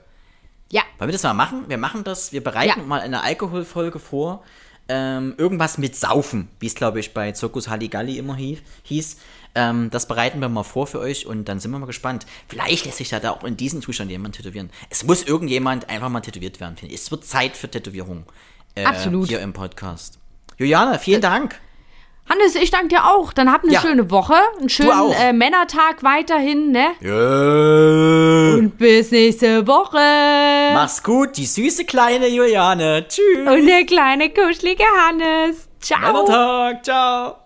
Ja, Wollen wir das mal machen? Wir machen das, wir bereiten Ja. mal eine Alkoholfolge vor. Ähm, irgendwas mit Saufen, wie es glaube ich bei Zirkus Halligalli immer hie- hieß. Ähm, das bereiten wir mal vor für euch und dann sind wir mal gespannt. Vielleicht lässt sich da, da auch in diesem Zustand jemand tätowieren. Es muss irgendjemand einfach mal tätowiert werden, finde ich. Es wird Zeit für Tätowierung. Äh, Absolut. Hier im Podcast. Juliane, vielen Dank. Hannes, ich danke dir auch. Dann habt eine Ja. schöne Woche, einen schönen äh, Männertag weiterhin, ne? Ja. Und bis nächste Woche. Mach's gut, die süße kleine Juliane. Tschüss. Und der kleine kuschelige Hannes. Ciao. Männertag. Ciao.